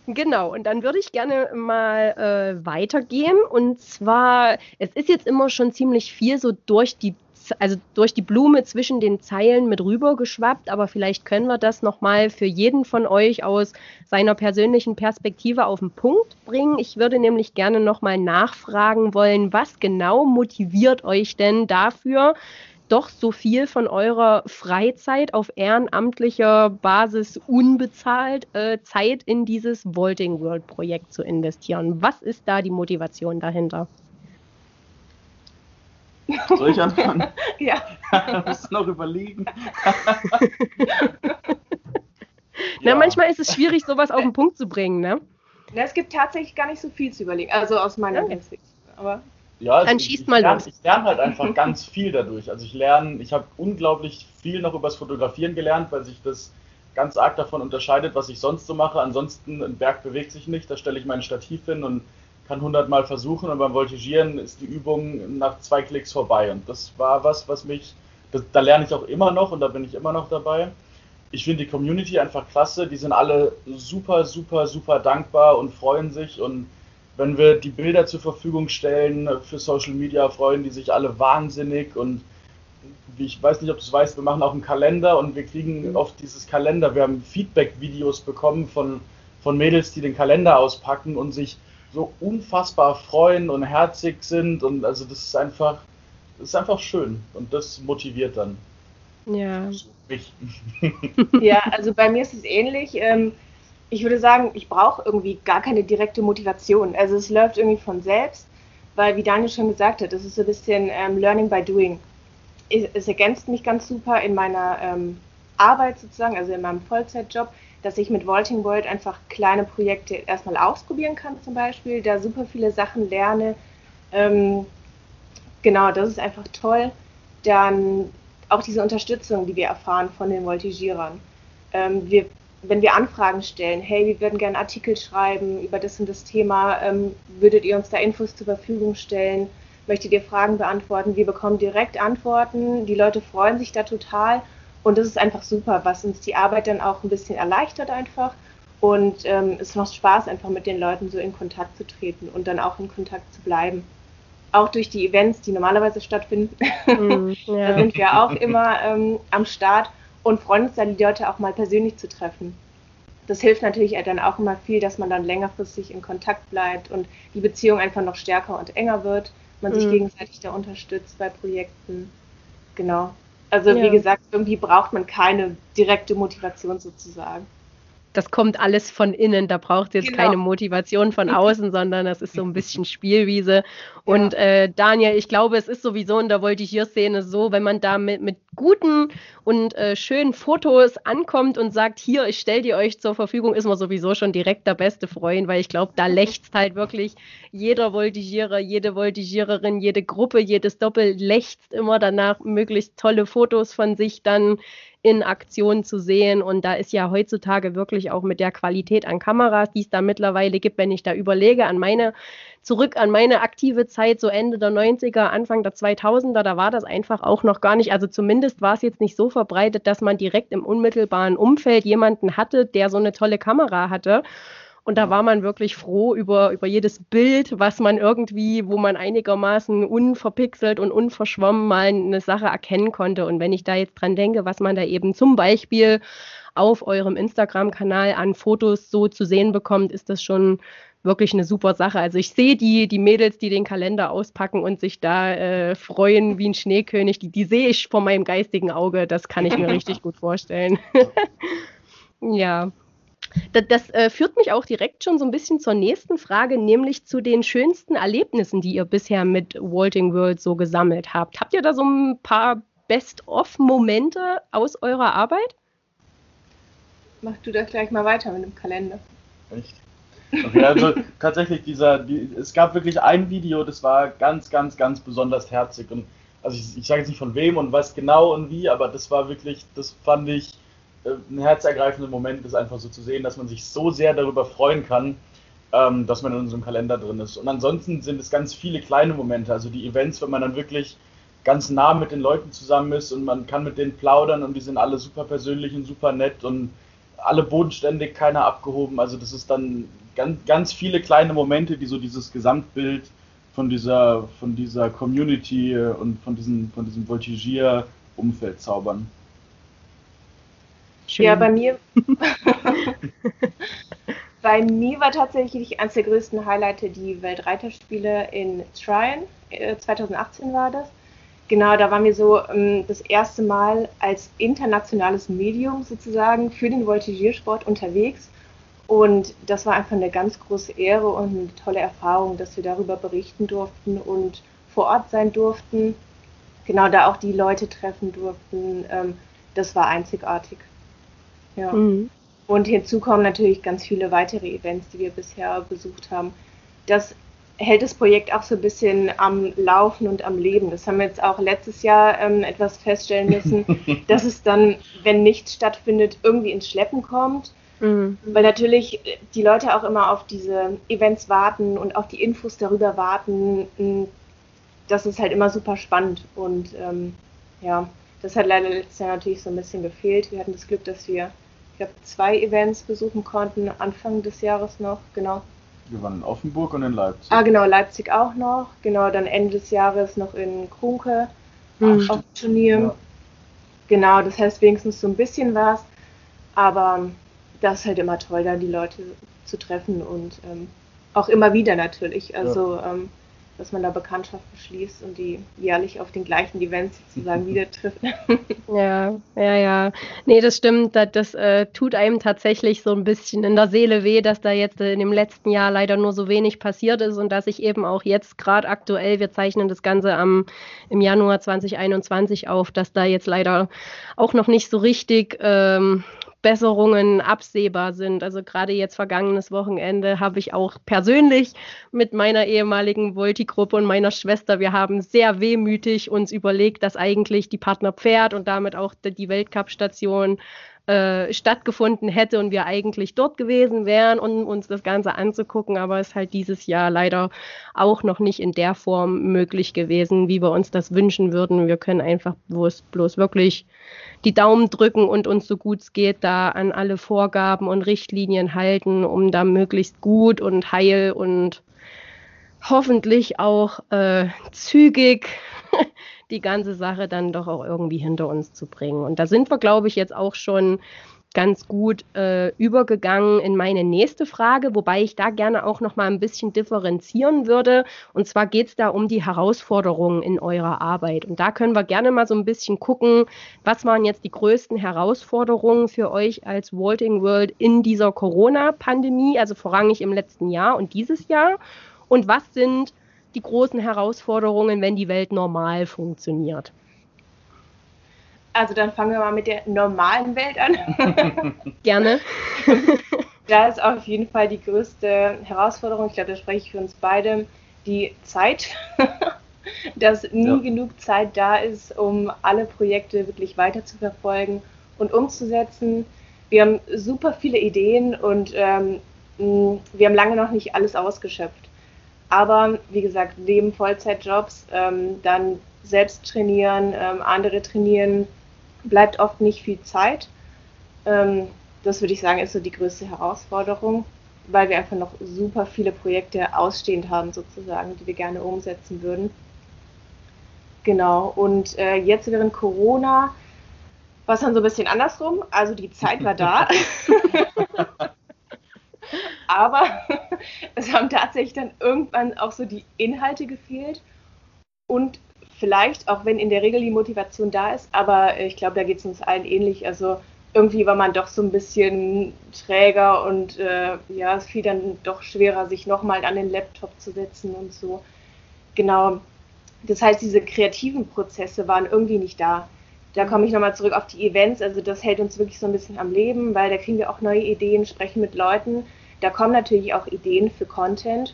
Genau, und dann würde ich gerne mal äh, weitergehen. Und zwar, es ist jetzt immer schon ziemlich viel so durch die also durch die Blume zwischen den Zeilen mit rüber geschwappt, aber vielleicht können wir das nochmal für jeden von euch aus seiner persönlichen Perspektive auf den Punkt bringen. Ich würde nämlich gerne nochmal nachfragen wollen, was genau motiviert euch denn dafür, doch so viel von eurer Freizeit auf ehrenamtlicher Basis unbezahlt äh, Zeit in dieses Vaulting World Projekt zu investieren. Was ist da die Motivation dahinter? Soll ich anfangen? ja. Musst du noch überlegen. Na, ja. manchmal ist es schwierig, sowas auf den Punkt zu bringen, ne? Na, es gibt tatsächlich gar nicht so viel zu überlegen, also aus meiner okay. Sicht. Aber ja, dann schießt ich, mal lerne, los. Ich lerne halt einfach ganz viel dadurch. Also ich lerne, ich habe unglaublich viel noch übers Fotografieren gelernt, weil sich das ganz arg davon unterscheidet, was ich sonst so mache. Ansonsten, ein Berg bewegt sich nicht, da stelle ich mein Stativ hin und kann 100 Mal versuchen und beim Voltigieren ist die Übung nach zwei Klicks vorbei. Und das war was, was mich, das, da lerne ich auch immer noch und da bin ich immer noch dabei. Ich finde die Community einfach klasse. Die sind alle super, super, super dankbar und freuen sich. Und wenn wir die Bilder zur Verfügung stellen für Social Media, freuen die sich alle wahnsinnig. Und ich weiß nicht, ob du es weißt, wir machen auch einen Kalender und wir kriegen oft dieses Kalender. Wir haben Feedback-Videos bekommen von, von Mädels, die den Kalender auspacken und sich so unfassbar freuen und herzig sind und also das ist einfach, das ist einfach schön und das motiviert dann. Ja. Mich. ja, also bei mir ist es ähnlich. Ähm, ich würde sagen, ich brauche irgendwie gar keine direkte Motivation. Also es läuft irgendwie von selbst, weil wie Daniel schon gesagt hat, das ist so ein bisschen ähm, Learning by Doing. Es, ergänzt mich ganz super in meiner ähm, Arbeit sozusagen, also in meinem Vollzeitjob dass ich mit Vaulting World einfach kleine Projekte erstmal ausprobieren kann, zum Beispiel, da super viele Sachen lerne. Ähm, genau, das ist einfach toll. Dann auch diese Unterstützung, die wir erfahren von den Voltigierern. Ähm, wir, wenn wir Anfragen stellen, hey, wir würden gerne Artikel schreiben über das und das Thema, ähm, würdet ihr uns da Infos zur Verfügung stellen? Möchtet ihr Fragen beantworten? Wir bekommen direkt Antworten. Die Leute freuen sich da total und das ist einfach super, was uns die Arbeit dann auch ein bisschen erleichtert einfach. Und ähm, es macht Spaß, einfach mit den Leuten so in Kontakt zu treten und dann auch in Kontakt zu bleiben. Auch durch die Events, die normalerweise stattfinden. Mm, ja. da sind wir auch immer ähm, am Start und freuen uns dann, die Leute auch mal persönlich zu treffen. Das hilft natürlich dann auch immer viel, dass man dann längerfristig in Kontakt bleibt und die Beziehung einfach noch stärker und enger wird. Man sich mm. gegenseitig da unterstützt bei Projekten. Genau. Also ja. wie gesagt, irgendwie braucht man keine direkte Motivation sozusagen. Das kommt alles von innen. Da braucht es jetzt genau. keine Motivation von außen, sondern das ist so ein bisschen Spielwiese. Und ja. äh, Daniel, ich glaube, es ist sowieso in der Voltigierszene so, wenn man da mit, mit guten und äh, schönen Fotos ankommt und sagt, hier, ich stelle die euch zur Verfügung, ist man sowieso schon direkt der beste Freund, weil ich glaube, da lächzt halt wirklich jeder Voltigierer, jede Voltigiererin, jede Gruppe, jedes Doppel lächzt immer danach, möglichst tolle Fotos von sich dann in Aktion zu sehen. Und da ist ja heutzutage wirklich auch mit der Qualität an Kameras, die es da mittlerweile gibt, wenn ich da überlege, an meine, zurück an meine aktive Zeit, so Ende der 90er, Anfang der 2000er, da war das einfach auch noch gar nicht, also zumindest war es jetzt nicht so verbreitet, dass man direkt im unmittelbaren Umfeld jemanden hatte, der so eine tolle Kamera hatte. Und da war man wirklich froh über, über jedes Bild, was man irgendwie, wo man einigermaßen unverpixelt und unverschwommen mal eine Sache erkennen konnte. Und wenn ich da jetzt dran denke, was man da eben zum Beispiel auf eurem Instagram-Kanal an Fotos so zu sehen bekommt, ist das schon wirklich eine super Sache. Also ich sehe die, die Mädels, die den Kalender auspacken und sich da äh, freuen wie ein Schneekönig, die, die sehe ich vor meinem geistigen Auge. Das kann ich mir richtig gut vorstellen. ja. Das, das äh, führt mich auch direkt schon so ein bisschen zur nächsten Frage, nämlich zu den schönsten Erlebnissen, die ihr bisher mit Walting World so gesammelt habt. Habt ihr da so ein paar Best-of-Momente aus eurer Arbeit? Mach du das gleich mal weiter mit dem Kalender. Echt? Okay, also tatsächlich dieser, die, es gab wirklich ein Video, das war ganz, ganz, ganz besonders herzig und also ich, ich sage jetzt nicht von wem und was genau und wie, aber das war wirklich, das fand ich ein herzergreifender Moment ist einfach so zu sehen, dass man sich so sehr darüber freuen kann, ähm, dass man in unserem Kalender drin ist. Und ansonsten sind es ganz viele kleine Momente, also die Events, wenn man dann wirklich ganz nah mit den Leuten zusammen ist und man kann mit denen plaudern und die sind alle super persönlich und super nett und alle bodenständig, keiner abgehoben. Also das ist dann ganz, ganz viele kleine Momente, die so dieses Gesamtbild von dieser, von dieser Community und von diesem, von diesem Voltigier-Umfeld zaubern. Schön. Ja, bei mir. bei mir war tatsächlich eines der größten Highlights die Weltreiterspiele in Tryon. 2018 äh, war das. Genau, da waren wir so ähm, das erste Mal als internationales Medium sozusagen für den Voltigiersport unterwegs. Und das war einfach eine ganz große Ehre und eine tolle Erfahrung, dass wir darüber berichten durften und vor Ort sein durften. Genau, da auch die Leute treffen durften. Ähm, das war einzigartig. Ja. Mhm. Und hinzu kommen natürlich ganz viele weitere Events, die wir bisher besucht haben. Das hält das Projekt auch so ein bisschen am Laufen und am Leben. Das haben wir jetzt auch letztes Jahr ähm, etwas feststellen müssen, dass es dann, wenn nichts stattfindet, irgendwie ins Schleppen kommt. Mhm. Weil natürlich die Leute auch immer auf diese Events warten und auf die Infos darüber warten. Das ist halt immer super spannend. Und ähm, ja, das hat leider letztes Jahr natürlich so ein bisschen gefehlt. Wir hatten das Glück, dass wir ich habe zwei Events besuchen konnten, Anfang des Jahres noch, genau. Wir waren in Offenburg und in Leipzig. Ah, genau, Leipzig auch noch. Genau, dann Ende des Jahres noch in Krunke hm. auf Turnier. Ja. Genau, das heißt wenigstens so ein bisschen was. Aber das ist halt immer toll, da die Leute zu treffen und ähm, auch immer wieder natürlich. Also ja. ähm, dass man da Bekanntschaften schließt und die jährlich auf den gleichen Events sozusagen wieder trifft. Ja, ja, ja. Nee, das stimmt. Das, das äh, tut einem tatsächlich so ein bisschen in der Seele weh, dass da jetzt äh, in dem letzten Jahr leider nur so wenig passiert ist und dass ich eben auch jetzt gerade aktuell, wir zeichnen das Ganze am, im Januar 2021 auf, dass da jetzt leider auch noch nicht so richtig ähm, Besserungen absehbar sind. Also gerade jetzt vergangenes Wochenende habe ich auch persönlich mit meiner ehemaligen Volti-Gruppe und meiner Schwester, wir haben sehr wehmütig uns überlegt, dass eigentlich die Partner Pferd und damit auch die Weltcup-Station äh, stattgefunden hätte und wir eigentlich dort gewesen wären, um uns das Ganze anzugucken, aber es ist halt dieses Jahr leider auch noch nicht in der Form möglich gewesen, wie wir uns das wünschen würden. Wir können einfach bloß, bloß wirklich die Daumen drücken und uns so gut es geht da an alle Vorgaben und Richtlinien halten, um da möglichst gut und heil und hoffentlich auch äh, zügig die ganze Sache dann doch auch irgendwie hinter uns zu bringen. Und da sind wir, glaube ich, jetzt auch schon ganz gut äh, übergegangen in meine nächste Frage, wobei ich da gerne auch noch mal ein bisschen differenzieren würde. Und zwar geht es da um die Herausforderungen in eurer Arbeit. Und da können wir gerne mal so ein bisschen gucken, was waren jetzt die größten Herausforderungen für euch als Walting World in dieser Corona-Pandemie, also vorrangig im letzten Jahr und dieses Jahr. Und was sind die großen Herausforderungen, wenn die Welt normal funktioniert? Also dann fangen wir mal mit der normalen Welt an. Gerne. da ist auf jeden Fall die größte Herausforderung, ich glaube, da spreche ich für uns beide, die Zeit. Dass nie ja. genug Zeit da ist, um alle Projekte wirklich weiter zu verfolgen und umzusetzen. Wir haben super viele Ideen und ähm, wir haben lange noch nicht alles ausgeschöpft. Aber wie gesagt, neben Vollzeitjobs ähm, dann selbst trainieren, ähm, andere trainieren, bleibt oft nicht viel Zeit. Ähm, das würde ich sagen, ist so die größte Herausforderung, weil wir einfach noch super viele Projekte ausstehend haben, sozusagen, die wir gerne umsetzen würden. Genau, und äh, jetzt während Corona war es dann so ein bisschen andersrum. Also die Zeit war da. Aber es haben tatsächlich dann irgendwann auch so die Inhalte gefehlt und vielleicht, auch wenn in der Regel die Motivation da ist, aber ich glaube, da geht es uns allen ähnlich. Also irgendwie war man doch so ein bisschen träger und äh, ja, es fiel dann doch schwerer, sich nochmal an den Laptop zu setzen und so. Genau. Das heißt, diese kreativen Prozesse waren irgendwie nicht da. Da komme ich nochmal zurück auf die Events. Also das hält uns wirklich so ein bisschen am Leben, weil da kriegen wir auch neue Ideen, sprechen mit Leuten. Da kommen natürlich auch Ideen für Content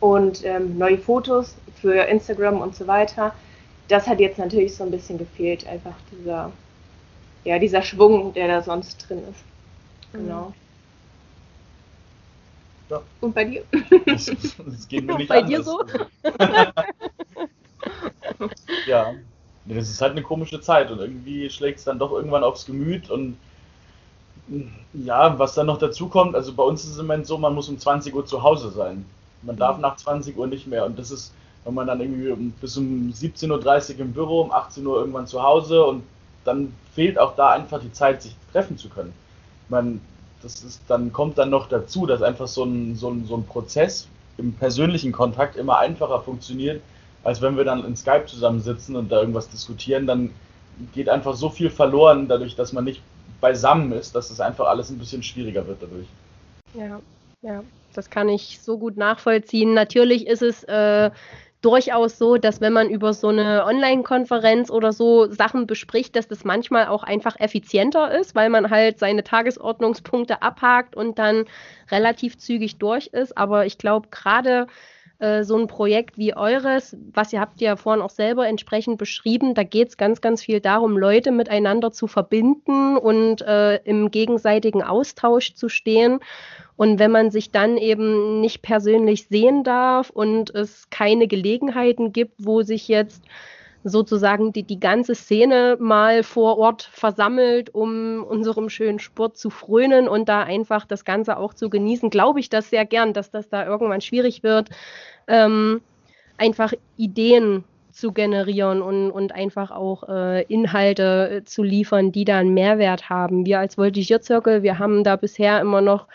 und ähm, neue Fotos für Instagram und so weiter. Das hat jetzt natürlich so ein bisschen gefehlt, einfach dieser, ja, dieser Schwung, der da sonst drin ist. Genau. Ja. Und bei dir? Das, das geht mir nicht Bei anders. dir so? ja. Das ist halt eine komische Zeit und irgendwie schlägt es dann doch irgendwann aufs Gemüt und ja, was dann noch dazu kommt, also bei uns ist es im Moment so, man muss um 20 Uhr zu Hause sein. Man darf mhm. nach 20 Uhr nicht mehr. Und das ist, wenn man dann irgendwie bis um 17.30 Uhr im Büro, um 18 Uhr irgendwann zu Hause und dann fehlt auch da einfach die Zeit, sich treffen zu können. Man, das ist, dann kommt dann noch dazu, dass einfach so ein, so ein, so ein Prozess im persönlichen Kontakt immer einfacher funktioniert, als wenn wir dann in Skype zusammensitzen und da irgendwas diskutieren, dann geht einfach so viel verloren, dadurch, dass man nicht beisammen ist, dass es einfach alles ein bisschen schwieriger wird dadurch. Ja, ja das kann ich so gut nachvollziehen. Natürlich ist es äh, durchaus so, dass wenn man über so eine Online-Konferenz oder so Sachen bespricht, dass das manchmal auch einfach effizienter ist, weil man halt seine Tagesordnungspunkte abhakt und dann relativ zügig durch ist. Aber ich glaube, gerade äh, so ein Projekt wie eures, was ihr habt ja vorhin auch selber entsprechend beschrieben, da geht es ganz, ganz viel darum, Leute miteinander zu verbinden und äh, im gegenseitigen Austausch zu stehen. Und wenn man sich dann eben nicht persönlich sehen darf und es keine Gelegenheiten gibt, wo sich jetzt sozusagen die, die ganze Szene mal vor Ort versammelt, um unserem schönen Sport zu frönen und da einfach das Ganze auch zu genießen, glaube ich das sehr gern, dass das da irgendwann schwierig wird, ähm, einfach Ideen zu generieren und, und einfach auch äh, Inhalte äh, zu liefern, die da einen Mehrwert haben. Wir als Voltigierzirkel, wir haben da bisher immer noch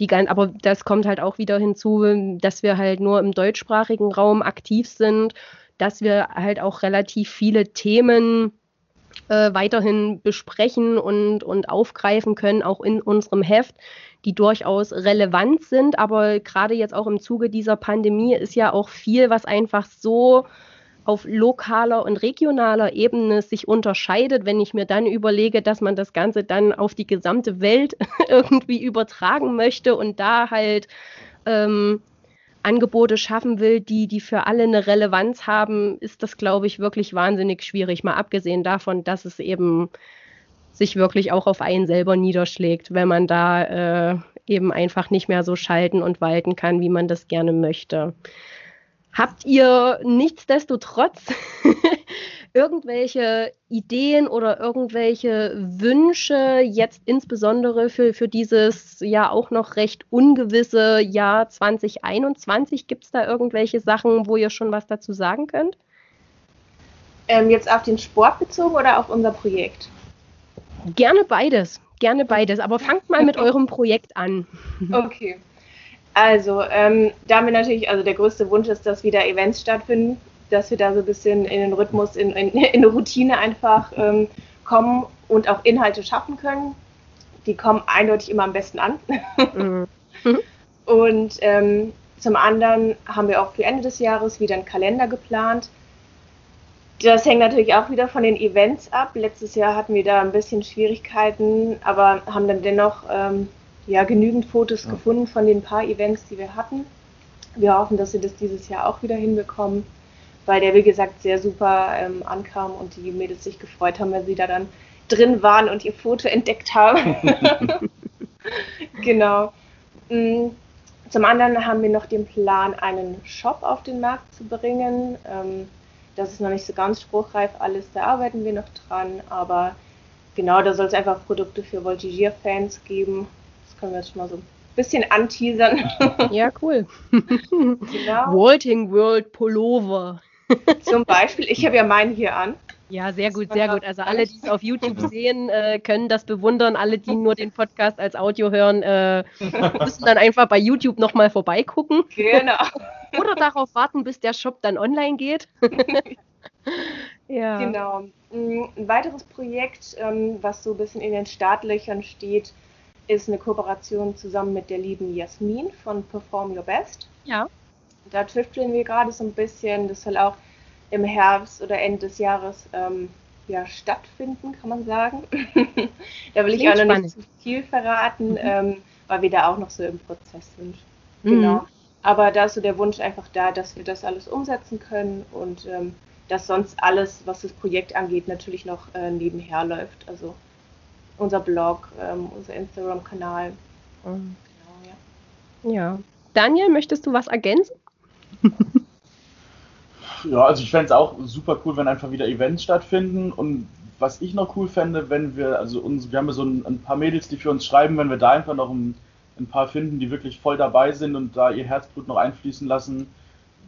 die ganze, aber das kommt halt auch wieder hinzu, dass wir halt nur im deutschsprachigen Raum aktiv sind dass wir halt auch relativ viele Themen äh, weiterhin besprechen und, und aufgreifen können, auch in unserem Heft, die durchaus relevant sind. Aber gerade jetzt auch im Zuge dieser Pandemie ist ja auch viel, was einfach so auf lokaler und regionaler Ebene sich unterscheidet, wenn ich mir dann überlege, dass man das Ganze dann auf die gesamte Welt irgendwie übertragen möchte und da halt ähm, Angebote schaffen will, die, die für alle eine Relevanz haben, ist das, glaube ich, wirklich wahnsinnig schwierig. Mal abgesehen davon, dass es eben sich wirklich auch auf einen selber niederschlägt, wenn man da äh, eben einfach nicht mehr so schalten und walten kann, wie man das gerne möchte. Habt ihr nichtsdestotrotz irgendwelche Ideen oder irgendwelche Wünsche jetzt insbesondere für, für dieses ja auch noch recht ungewisse Jahr 2021? Gibt es da irgendwelche Sachen, wo ihr schon was dazu sagen könnt? Ähm, jetzt auf den Sport bezogen oder auf unser Projekt? Gerne beides. gerne beides, aber fangt mal mit eurem Projekt an. Okay. Also, ähm, da wir natürlich, also der größte Wunsch ist, dass wieder Events stattfinden, dass wir da so ein bisschen in den Rhythmus, in, in, in eine Routine einfach ähm, kommen und auch Inhalte schaffen können. Die kommen eindeutig immer am besten an. Mhm. und ähm, zum anderen haben wir auch für Ende des Jahres wieder einen Kalender geplant. Das hängt natürlich auch wieder von den Events ab. Letztes Jahr hatten wir da ein bisschen Schwierigkeiten, aber haben dann dennoch ähm, ja, genügend Fotos ja. gefunden von den paar Events, die wir hatten. Wir hoffen, dass wir das dieses Jahr auch wieder hinbekommen, weil der, wie gesagt, sehr super ähm, ankam und die Mädels sich gefreut haben, wenn sie da dann drin waren und ihr Foto entdeckt haben. genau. Mm, zum anderen haben wir noch den Plan, einen Shop auf den Markt zu bringen. Ähm, das ist noch nicht so ganz spruchreif alles, da arbeiten wir noch dran, aber genau, da soll es einfach Produkte für Voltigier-Fans geben können wir jetzt schon mal so ein bisschen anteasern. Ja, cool. genau. Walting World Pullover. Zum Beispiel, ich habe ja meinen hier an. Ja, sehr gut, sehr gut. Also alle, die es auf YouTube sehen, äh, können das bewundern. Alle, die nur den Podcast als Audio hören, äh, müssen dann einfach bei YouTube nochmal vorbeigucken. Genau. Oder darauf warten, bis der Shop dann online geht. ja. Genau. Mm, ein weiteres Projekt, ähm, was so ein bisschen in den Startlöchern steht, ist eine Kooperation zusammen mit der lieben Jasmin von Perform Your Best. Ja. Da tüfteln wir gerade so ein bisschen. Das soll auch im Herbst oder Ende des Jahres ähm, ja, stattfinden, kann man sagen. da will Klingt ich auch noch spannend. nicht zu viel verraten, mhm. ähm, weil wir da auch noch so im Prozess sind. Mhm. Genau. Aber da ist so der Wunsch einfach da, dass wir das alles umsetzen können und ähm, dass sonst alles, was das Projekt angeht, natürlich noch äh, nebenher läuft. Also unser Blog, ähm, unser Instagram-Kanal. Mhm. Genau, ja. ja. Daniel, möchtest du was ergänzen? ja, also ich fände es auch super cool, wenn einfach wieder Events stattfinden und was ich noch cool fände, wenn wir, also uns, wir haben ja so ein, ein, paar Mädels, die für uns schreiben, wenn wir da einfach noch ein, ein, paar finden, die wirklich voll dabei sind und da ihr Herzblut noch einfließen lassen,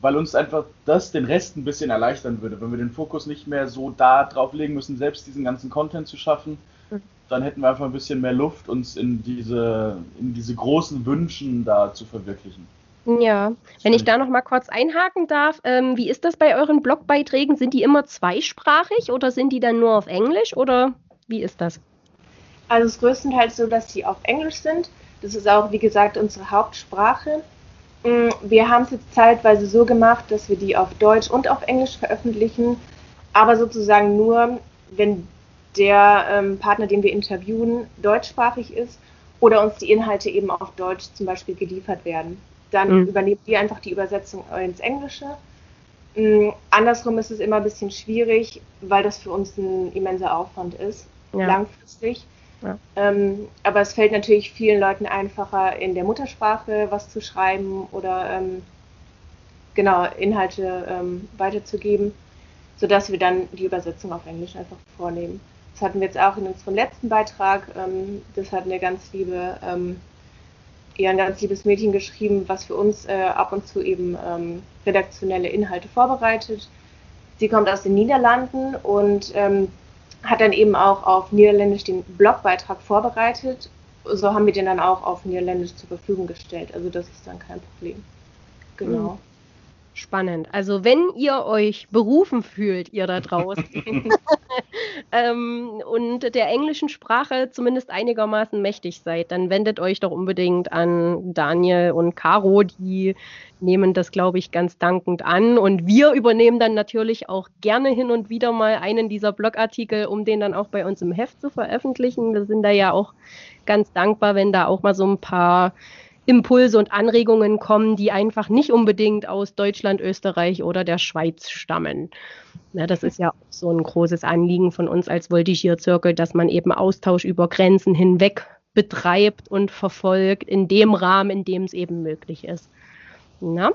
weil uns einfach das den Rest ein bisschen erleichtern würde, wenn wir den Fokus nicht mehr so da drauf legen müssen, selbst diesen ganzen Content zu schaffen, dann hätten wir einfach ein bisschen mehr Luft, uns in diese, in diese großen Wünschen da zu verwirklichen. Ja, wenn ich da noch mal kurz einhaken darf, ähm, wie ist das bei euren Blogbeiträgen? Sind die immer zweisprachig oder sind die dann nur auf Englisch oder wie ist das? Also es ist größtenteils so, dass die auf Englisch sind. Das ist auch, wie gesagt, unsere Hauptsprache. Mm, wir haben es jetzt zeitweise so gemacht, dass wir die auf Deutsch und auf Englisch veröffentlichen, aber sozusagen nur, wenn der ähm, Partner, den wir interviewen, deutschsprachig ist oder uns die Inhalte eben auf Deutsch zum Beispiel geliefert werden. Dann mhm. übernehmen wir einfach die Übersetzung ins Englische. Ähm, andersrum ist es immer ein bisschen schwierig, weil das für uns ein immenser Aufwand ist, ja. langfristig. Ja. Ähm, aber es fällt natürlich vielen Leuten einfacher, in der Muttersprache was zu schreiben oder ähm, genau Inhalte ähm, weiterzugeben, sodass wir dann die Übersetzung auf Englisch einfach vornehmen. Das hatten wir jetzt auch in unserem letzten Beitrag. Ähm, das hat eine ganz liebe, ähm, eher ein ganz liebes Mädchen geschrieben, was für uns äh, ab und zu eben ähm, redaktionelle Inhalte vorbereitet. Sie kommt aus den Niederlanden und ähm, hat dann eben auch auf Niederländisch den Blogbeitrag vorbereitet. So haben wir den dann auch auf Niederländisch zur Verfügung gestellt. Also das ist dann kein Problem. Genau. Mhm. Spannend. Also wenn ihr euch berufen fühlt, ihr da draußen, ähm, und der englischen Sprache zumindest einigermaßen mächtig seid, dann wendet euch doch unbedingt an Daniel und Caro, die nehmen das, glaube ich, ganz dankend an. Und wir übernehmen dann natürlich auch gerne hin und wieder mal einen dieser Blogartikel, um den dann auch bei uns im Heft zu veröffentlichen. Wir sind da ja auch ganz dankbar, wenn da auch mal so ein paar Impulse und Anregungen kommen, die einfach nicht unbedingt aus Deutschland, Österreich oder der Schweiz stammen. Ja, das ist ja so ein großes Anliegen von uns als Voltigierzirkel, dass man eben Austausch über Grenzen hinweg betreibt und verfolgt in dem Rahmen, in dem es eben möglich ist. Na?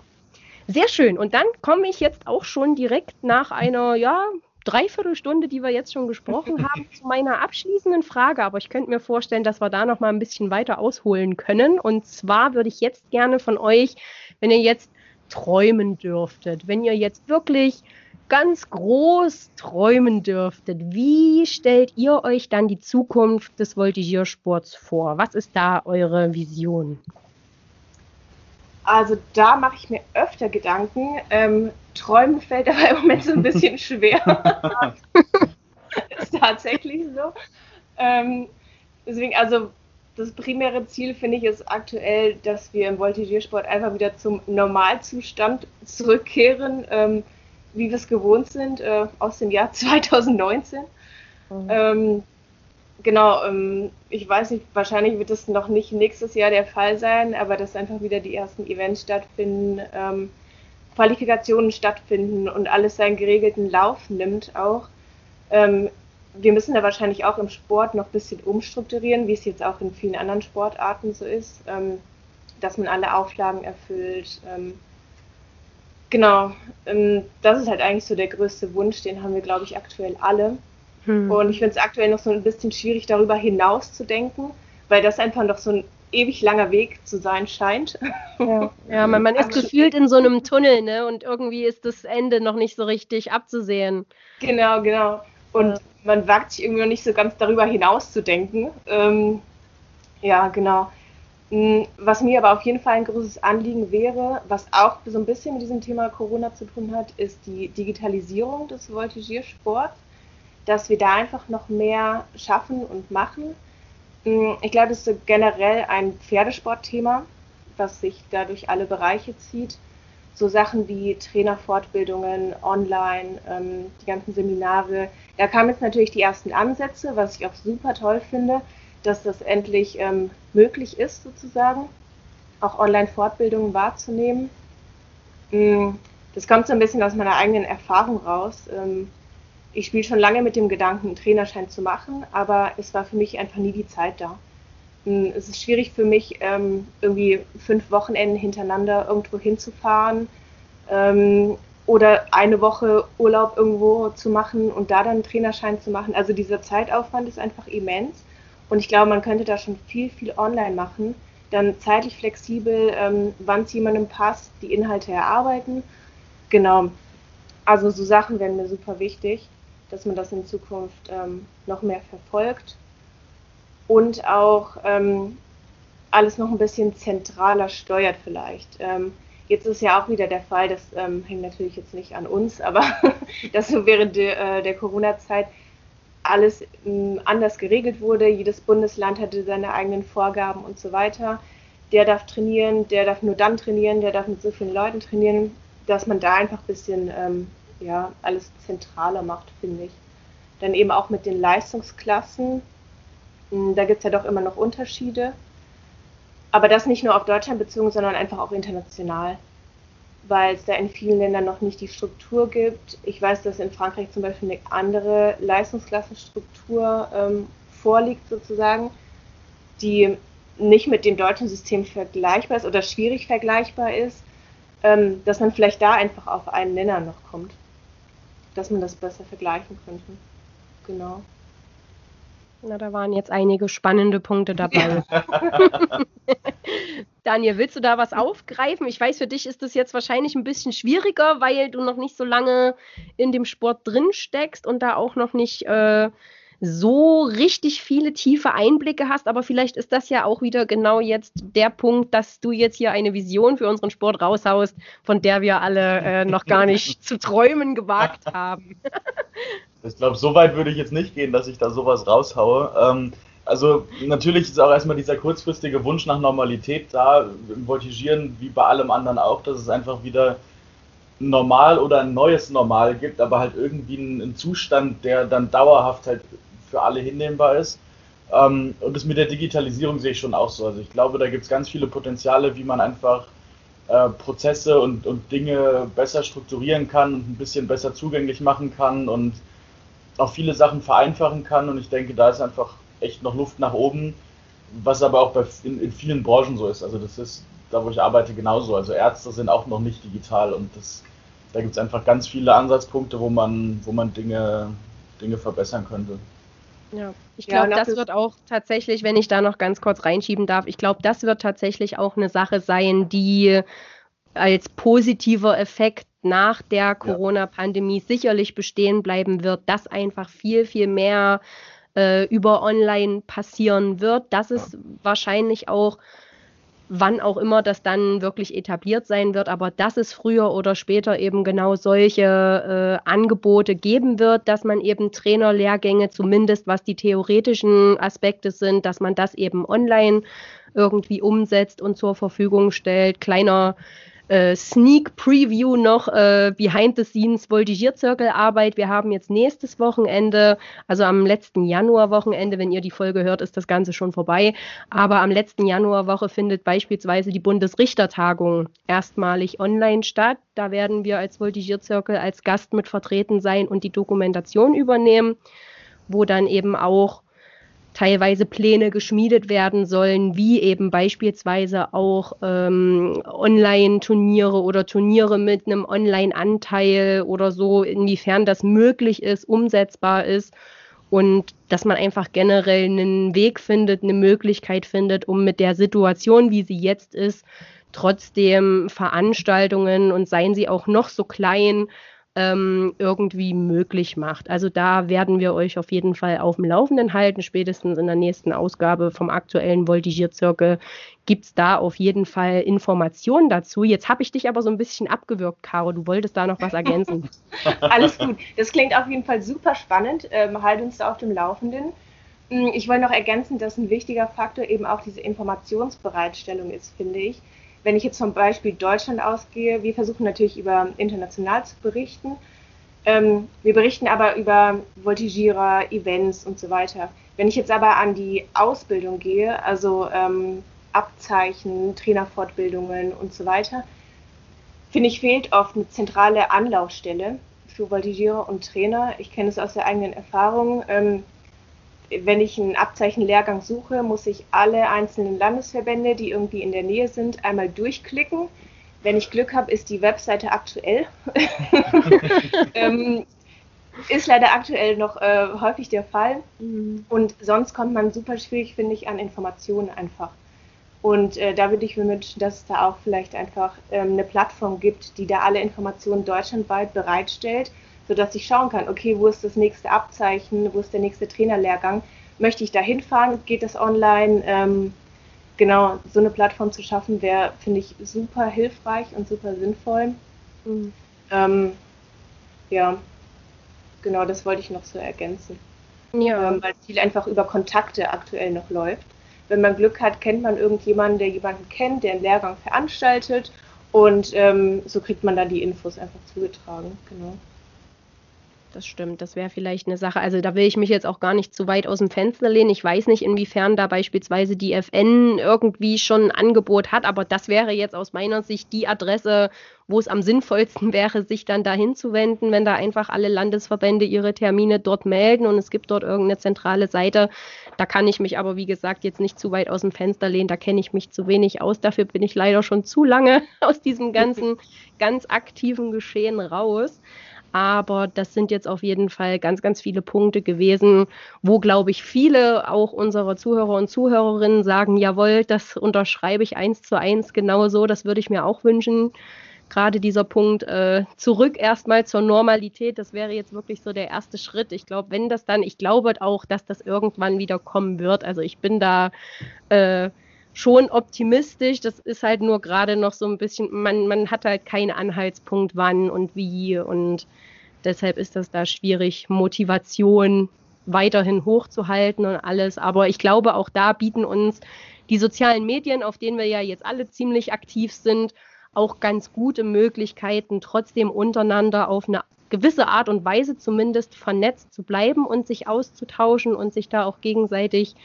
Sehr schön. Und dann komme ich jetzt auch schon direkt nach einer, ja, Dreiviertelstunde, die wir jetzt schon gesprochen haben, zu meiner abschließenden Frage. Aber ich könnte mir vorstellen, dass wir da noch mal ein bisschen weiter ausholen können. Und zwar würde ich jetzt gerne von euch, wenn ihr jetzt träumen dürftet, wenn ihr jetzt wirklich ganz groß träumen dürftet, wie stellt ihr euch dann die Zukunft des Voltigiersports vor? Was ist da eure Vision? Also da mache ich mir öfter Gedanken. Ähm, Träumen fällt aber im Moment so ein bisschen schwer. ist tatsächlich so. Ähm, deswegen, also das primäre Ziel, finde ich, ist aktuell, dass wir im Voltigiersport einfach wieder zum Normalzustand zurückkehren, ähm, wie wir es gewohnt sind, äh, aus dem Jahr 2019. Mhm. Ähm, genau, ähm, ich weiß nicht, wahrscheinlich wird es noch nicht nächstes Jahr der Fall sein, aber dass einfach wieder die ersten Events stattfinden, ähm, Qualifikationen stattfinden und alles seinen geregelten Lauf nimmt auch. Ähm, wir müssen da wahrscheinlich auch im Sport noch ein bisschen umstrukturieren, wie es jetzt auch in vielen anderen Sportarten so ist, ähm, dass man alle Auflagen erfüllt. Ähm, genau, ähm, das ist halt eigentlich so der größte Wunsch, den haben wir, glaube ich, aktuell alle. Hm. Und ich finde es aktuell noch so ein bisschen schwierig, darüber hinaus zu denken, weil das einfach noch so ein ewig langer Weg zu sein scheint. Ja, ja man, man ist gefühlt in so einem Tunnel, ne? Und irgendwie ist das Ende noch nicht so richtig abzusehen. Genau, genau. Und ja. man wagt sich irgendwie noch nicht so ganz darüber hinaus zu denken. Ähm, ja, genau. Hm, was mir aber auf jeden Fall ein großes Anliegen wäre, was auch so ein bisschen mit diesem Thema Corona zu tun hat, ist die Digitalisierung des Voltigiersports, dass wir da einfach noch mehr schaffen und machen. Hm, ich glaube, das ist generell ein Pferdesportthema, was sich da durch alle Bereiche zieht so Sachen wie Trainerfortbildungen online, ähm, die ganzen Seminare. Da kamen jetzt natürlich die ersten Ansätze, was ich auch super toll finde, dass das endlich ähm, möglich ist, sozusagen, auch Online-Fortbildungen wahrzunehmen. Mm, das kommt so ein bisschen aus meiner eigenen Erfahrung raus. Ich spiele schon lange mit dem Gedanken, einen Trainerschein zu machen, aber es war für mich einfach nie die Zeit da. Hm, es ist schwierig für mich, ähm, irgendwie fünf Wochenenden hintereinander irgendwo hinzufahren ähm, oder eine Woche Urlaub irgendwo zu machen und da dann einen Trainerschein zu machen. Also dieser Zeitaufwand ist einfach immens und ich glaube, man könnte da schon viel, viel online machen, dann zeitlich flexibel, ähm, wann es jemandem passt, die Inhalte erarbeiten. Genau. Also so Sachen wären mir super wichtig, dass man das in Zukunft ähm, noch mehr verfolgt und auch ähm, alles noch ein bisschen zentraler steuert vielleicht. Ähm, jetzt ist ja auch wieder der Fall, das ähm, hängt natürlich jetzt nicht an uns, aber dass so während de, äh, der Corona-Zeit alles ähm, anders geregelt wurde. Jedes Bundesland hatte seine eigenen Vorgaben und so weiter. Der darf trainieren, der darf nur dann trainieren, der darf mit so vielen Leuten trainieren, dass man da einfach ein bisschen ähm, ja, alles zentraler macht, finde ich. Dann eben auch mit den Leistungsklassen, hm, da gibt es ja doch immer noch Unterschiede. Aber das nicht nur auf Deutschland bezogen, sondern einfach auch international. Weil es da in vielen Ländern noch nicht die Struktur gibt. Ich weiß, dass in Frankreich zum Beispiel eine andere Leistungsklassenstruktur ähm, vorliegt, sozusagen, die nicht mit dem deutschen System vergleichbar ist oder schwierig vergleichbar ist, ähm, dass man vielleicht da einfach auf einen Nenner noch kommt. Dass man das besser vergleichen könnte. Genau. Na, da waren jetzt einige spannende Punkte dabei. Daniel, willst du da was aufgreifen? Ich weiß, für dich ist das jetzt wahrscheinlich ein bisschen schwieriger, weil du noch nicht so lange in dem Sport drin steckst und da auch noch nicht äh, so richtig viele tiefe Einblicke hast, aber vielleicht ist das ja auch wieder genau jetzt der Punkt, dass du jetzt hier eine Vision für unseren Sport raushaust, von der wir alle äh, noch gar nicht zu träumen gewagt haben. ich glaube, so weit würde ich jetzt nicht gehen, dass ich da sowas raushaue. Ähm, also natürlich ist auch erstmal dieser kurzfristige Wunsch nach Normalität da, im Voltigieren wie bei allem anderen auch, dass es einfach wieder normal oder ein neues Normal gibt, aber halt irgendwie einen, Zustand, der dann dauerhaft halt für alle hinnehmbar ist. Ähm, und das mit der Digitalisierung sehe ich schon auch so. Also ich glaube, da gibt es ganz viele Potenziale, wie man einfach äh, Prozesse und, und Dinge besser strukturieren kann und ein bisschen besser zugänglich machen kann und auch viele Sachen vereinfachen kann. Und ich denke, da ist einfach echt noch Luft nach oben, was aber auch bei, in, in vielen Branchen so ist. Also das ist da, wo ich arbeite, genauso. Also Ärzte sind auch noch nicht digital und das, da gibt es einfach ganz viele Ansatzpunkte, wo man, wo man Dinge, Dinge verbessern könnte. Ja, ich glaube, ja, das wird auch tatsächlich, wenn ich da noch ganz kurz reinschieben darf, ich glaube, das wird tatsächlich auch eine Sache sein, die als positiver Effekt nach der Corona-Pandemie sicherlich bestehen bleiben wird, dass einfach viel, viel mehr äh, über Online passieren wird. Das ist wahrscheinlich auch wann auch immer das dann wirklich etabliert sein wird, aber dass es früher oder später eben genau solche äh, Angebote geben wird, dass man eben Trainerlehrgänge, zumindest was die theoretischen Aspekte sind, dass man das eben online irgendwie umsetzt und zur Verfügung stellt. Kleiner äh, Sneak Preview noch äh, Behind the Scenes Voltigierzirkelarbeit. Wir haben jetzt nächstes Wochenende, also am letzten Januarwochenende, wenn ihr die Folge hört, ist das Ganze schon vorbei. Aber am letzten Januarwoche findet beispielsweise die Bundesrichtertagung erstmalig online statt. Da werden wir als Voltigierzirkel als Gast mit vertreten sein und die Dokumentation übernehmen, wo dann eben auch teilweise Pläne geschmiedet werden sollen, wie eben beispielsweise auch ähm, Online-Turniere oder Turniere mit einem Online-Anteil oder so, inwiefern das möglich ist, umsetzbar ist und dass man einfach generell einen Weg findet, eine Möglichkeit findet, um mit der Situation, wie sie jetzt ist, trotzdem Veranstaltungen und seien sie auch noch so klein, ähm, irgendwie möglich macht. Also da werden wir euch auf jeden Fall auf dem Laufenden halten. Spätestens in der nächsten Ausgabe vom aktuellen Voltigierzirkel gibt es da auf jeden Fall Informationen dazu. Jetzt habe ich dich aber so ein bisschen abgewürgt, Caro. Du wolltest da noch was ergänzen. Alles gut. Das klingt auf jeden Fall super spannend. Ähm, halt uns da auf dem Laufenden. Hm, ich wollte noch ergänzen, dass ein wichtiger Faktor eben auch diese Informationsbereitstellung ist, finde ich wenn ich jetzt zum Beispiel Deutschland ausgehe, wir versuchen natürlich über international zu berichten. Ähm, wir berichten aber über Voltigierer, Events und so weiter. Wenn ich jetzt aber an die Ausbildung gehe, also ähm, Abzeichen, Trainerfortbildungen und so weiter, finde ich, fehlt oft eine zentrale Anlaufstelle für Voltigierer und Trainer. Ich kenne es aus der eigenen Erfahrung. Ähm, wenn ich einen Abzeichenlehrgang suche, muss ich alle einzelnen Landesverbände, die irgendwie in der Nähe sind, einmal durchklicken. Wenn ich Glück habe, ist die Webseite aktuell. ähm, ist leider aktuell noch äh, häufig der Fall. Mhm. Und sonst kommt man super schwierig, finde ich, an Informationen einfach. Und äh, da würde ich mir wünschen, dass es da auch vielleicht einfach ähm, eine Plattform gibt, die da alle Informationen deutschlandweit bereitstellt sodass ich schauen kann, okay, wo ist das nächste Abzeichen, wo ist der nächste Trainerlehrgang, möchte ich da hinfahren, geht das online? Ähm, genau, so eine Plattform zu schaffen, wäre, finde ich, super hilfreich und super sinnvoll. Mhm. Ähm, ja, genau, das wollte ich noch so ergänzen. Ja. Ähm, weil viel einfach über Kontakte aktuell noch läuft. Wenn man Glück hat, kennt man irgendjemanden, der jemanden kennt, der einen Lehrgang veranstaltet und ähm, so kriegt man dann die Infos einfach zugetragen. Genau das stimmt. Das wäre vielleicht eine Sache. Also da will ich mich jetzt auch gar nicht zu weit aus dem Fenster lehnen. Ich weiß nicht, inwiefern da beispielsweise die FN irgendwie schon ein Angebot hat, aber das wäre jetzt aus meiner Sicht die Adresse, wo es am sinnvollsten wäre, sich dann dahin zu wenden, wenn da einfach alle Landesverbände ihre Termine dort melden und es gibt dort irgendeine zentrale Seite. Da kann ich mich aber, wie gesagt, jetzt nicht zu weit aus dem Fenster lehnen. Da kenne ich mich zu wenig aus. Dafür bin ich leider schon zu lange aus diesem ganzen ganz aktiven Geschehen raus. Aber das sind jetzt auf jeden Fall ganz, ganz viele Punkte gewesen, wo, glaube ich, viele auch unserer Zuhörer und Zuhörerinnen sagen, jawohl, das unterschreibe ich eins zu eins genau so, das würde ich mir auch wünschen. Gerade dieser Punkt äh, zurück erstmal zur Normalität, das wäre jetzt wirklich so der erste Schritt. Ich glaube, wenn das dann, ich glaube auch, dass das irgendwann wieder kommen wird. Also ich bin da äh, schon optimistisch. Das ist halt nur gerade noch so ein bisschen, man, man hat halt keinen Anhaltspunkt, wann und wie. Und deshalb ist das da schwierig, Motivation weiterhin hochzuhalten und alles. Aber ich glaube, auch da bieten uns die sozialen Medien, auf denen wir ja jetzt alle ziemlich aktiv sind, auch ganz gute Möglichkeiten, trotzdem untereinander auf eine gewisse Art und Weise zumindest vernetzt zu bleiben und sich auszutauschen und sich da auch gegenseitig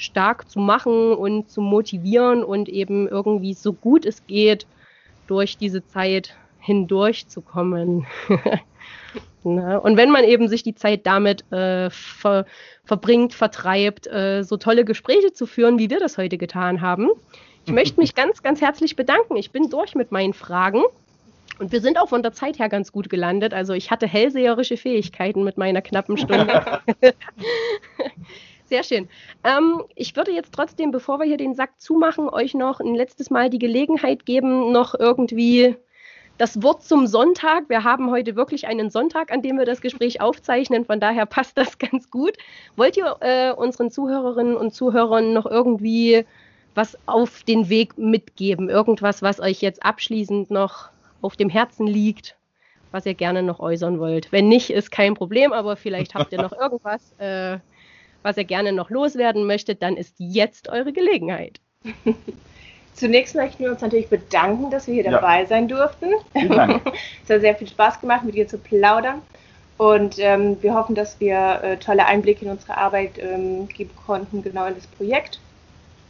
stark zu machen und zu motivieren und eben irgendwie so gut es geht durch diese Zeit hindurchzukommen. Ne? Und wenn man eben sich die Zeit damit äh, ver verbringt, vertreibt, äh, so tolle Gespräche zu führen, wie wir das heute getan haben. Ich möchte mich ganz, ganz herzlich bedanken. Ich bin durch mit meinen Fragen. Und wir sind auch von der Zeit her ganz gut gelandet. Also ich hatte hellseherische Fähigkeiten mit meiner knappen Stunde. Sehr schön. Ähm, ich würde jetzt trotzdem, bevor wir hier den Sack zumachen, euch noch ein letztes Mal die Gelegenheit geben, noch irgendwie das Wort zum Sonntag. Wir haben heute wirklich einen Sonntag, an dem wir das Gespräch aufzeichnen. Von daher passt das ganz gut. Wollt ihr äh, unseren Zuhörerinnen und Zuhörern noch irgendwie was auf den Weg mitgeben? Irgendwas, was euch jetzt abschließend noch auf dem Herzen liegt, was ihr gerne noch äußern wollt? Wenn nicht, ist kein Problem, aber vielleicht habt ihr noch irgendwas, äh, was ihr gerne noch loswerden möchtet, dann ist jetzt eure Gelegenheit. Zunächst möchten wir uns natürlich bedanken, dass wir hier ja. dabei sein durften. Vielen Dank. es hat sehr viel Spaß gemacht, mit dir zu plaudern. Und ähm, wir hoffen, dass wir äh, tolle Einblicke in unsere Arbeit ähm, geben konnten, genau in das Projekt.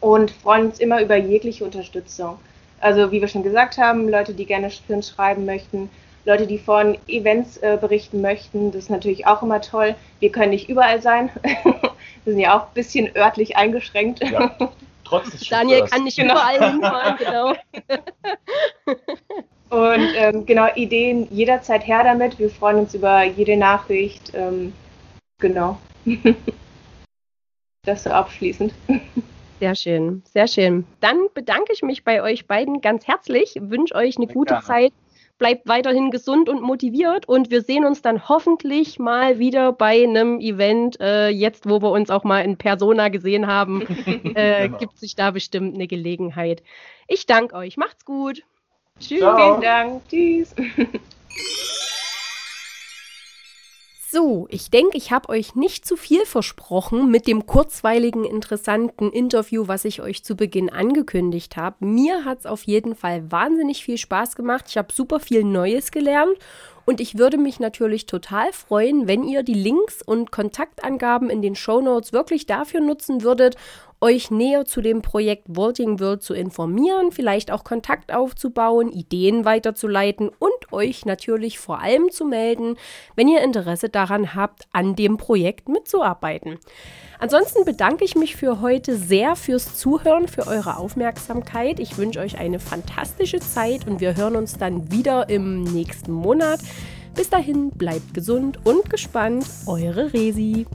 Und freuen uns immer über jegliche Unterstützung. Also wie wir schon gesagt haben, Leute, die gerne für uns schreiben möchten, Leute, die von Events äh, berichten möchten, das ist natürlich auch immer toll. Wir können nicht überall sein. wir sind ja auch ein bisschen örtlich eingeschränkt. Ja. Trotz des Daniel kann nicht genau. überall hinfahren, genau. Und ähm, genau, Ideen jederzeit her damit. Wir freuen uns über jede Nachricht. Ähm, genau. das so abschließend. Sehr schön, sehr schön. Dann bedanke ich mich bei euch beiden ganz herzlich, wünsche euch eine gute gerne. Zeit bleibt weiterhin gesund und motiviert und wir sehen uns dann hoffentlich mal wieder bei einem Event. Äh, jetzt, wo wir uns auch mal in Persona gesehen haben, äh, genau. gibt sich da bestimmt eine Gelegenheit. Ich danke euch. Macht's gut. Tschüss. Vielen Dank. Tschüss. So, ich denke, ich habe euch nicht zu viel versprochen mit dem kurzweiligen, interessanten Interview, was ich euch zu Beginn angekündigt habe. Mir hat es auf jeden Fall wahnsinnig viel Spaß gemacht. Ich habe super viel Neues gelernt und ich würde mich natürlich total freuen, wenn ihr die Links und Kontaktangaben in den Show Notes wirklich dafür nutzen würdet, euch näher zu dem Projekt Vaulting World zu informieren, vielleicht auch Kontakt aufzubauen, Ideen weiterzuleiten und euch natürlich vor allem zu melden, wenn ihr Interesse daran habt, an dem Projekt mitzuarbeiten. Ansonsten bedanke ich mich für heute sehr fürs Zuhören, für eure Aufmerksamkeit. Ich wünsche euch eine fantastische Zeit und wir hören uns dann wieder im nächsten Monat. Bis dahin bleibt gesund und gespannt, eure Resi.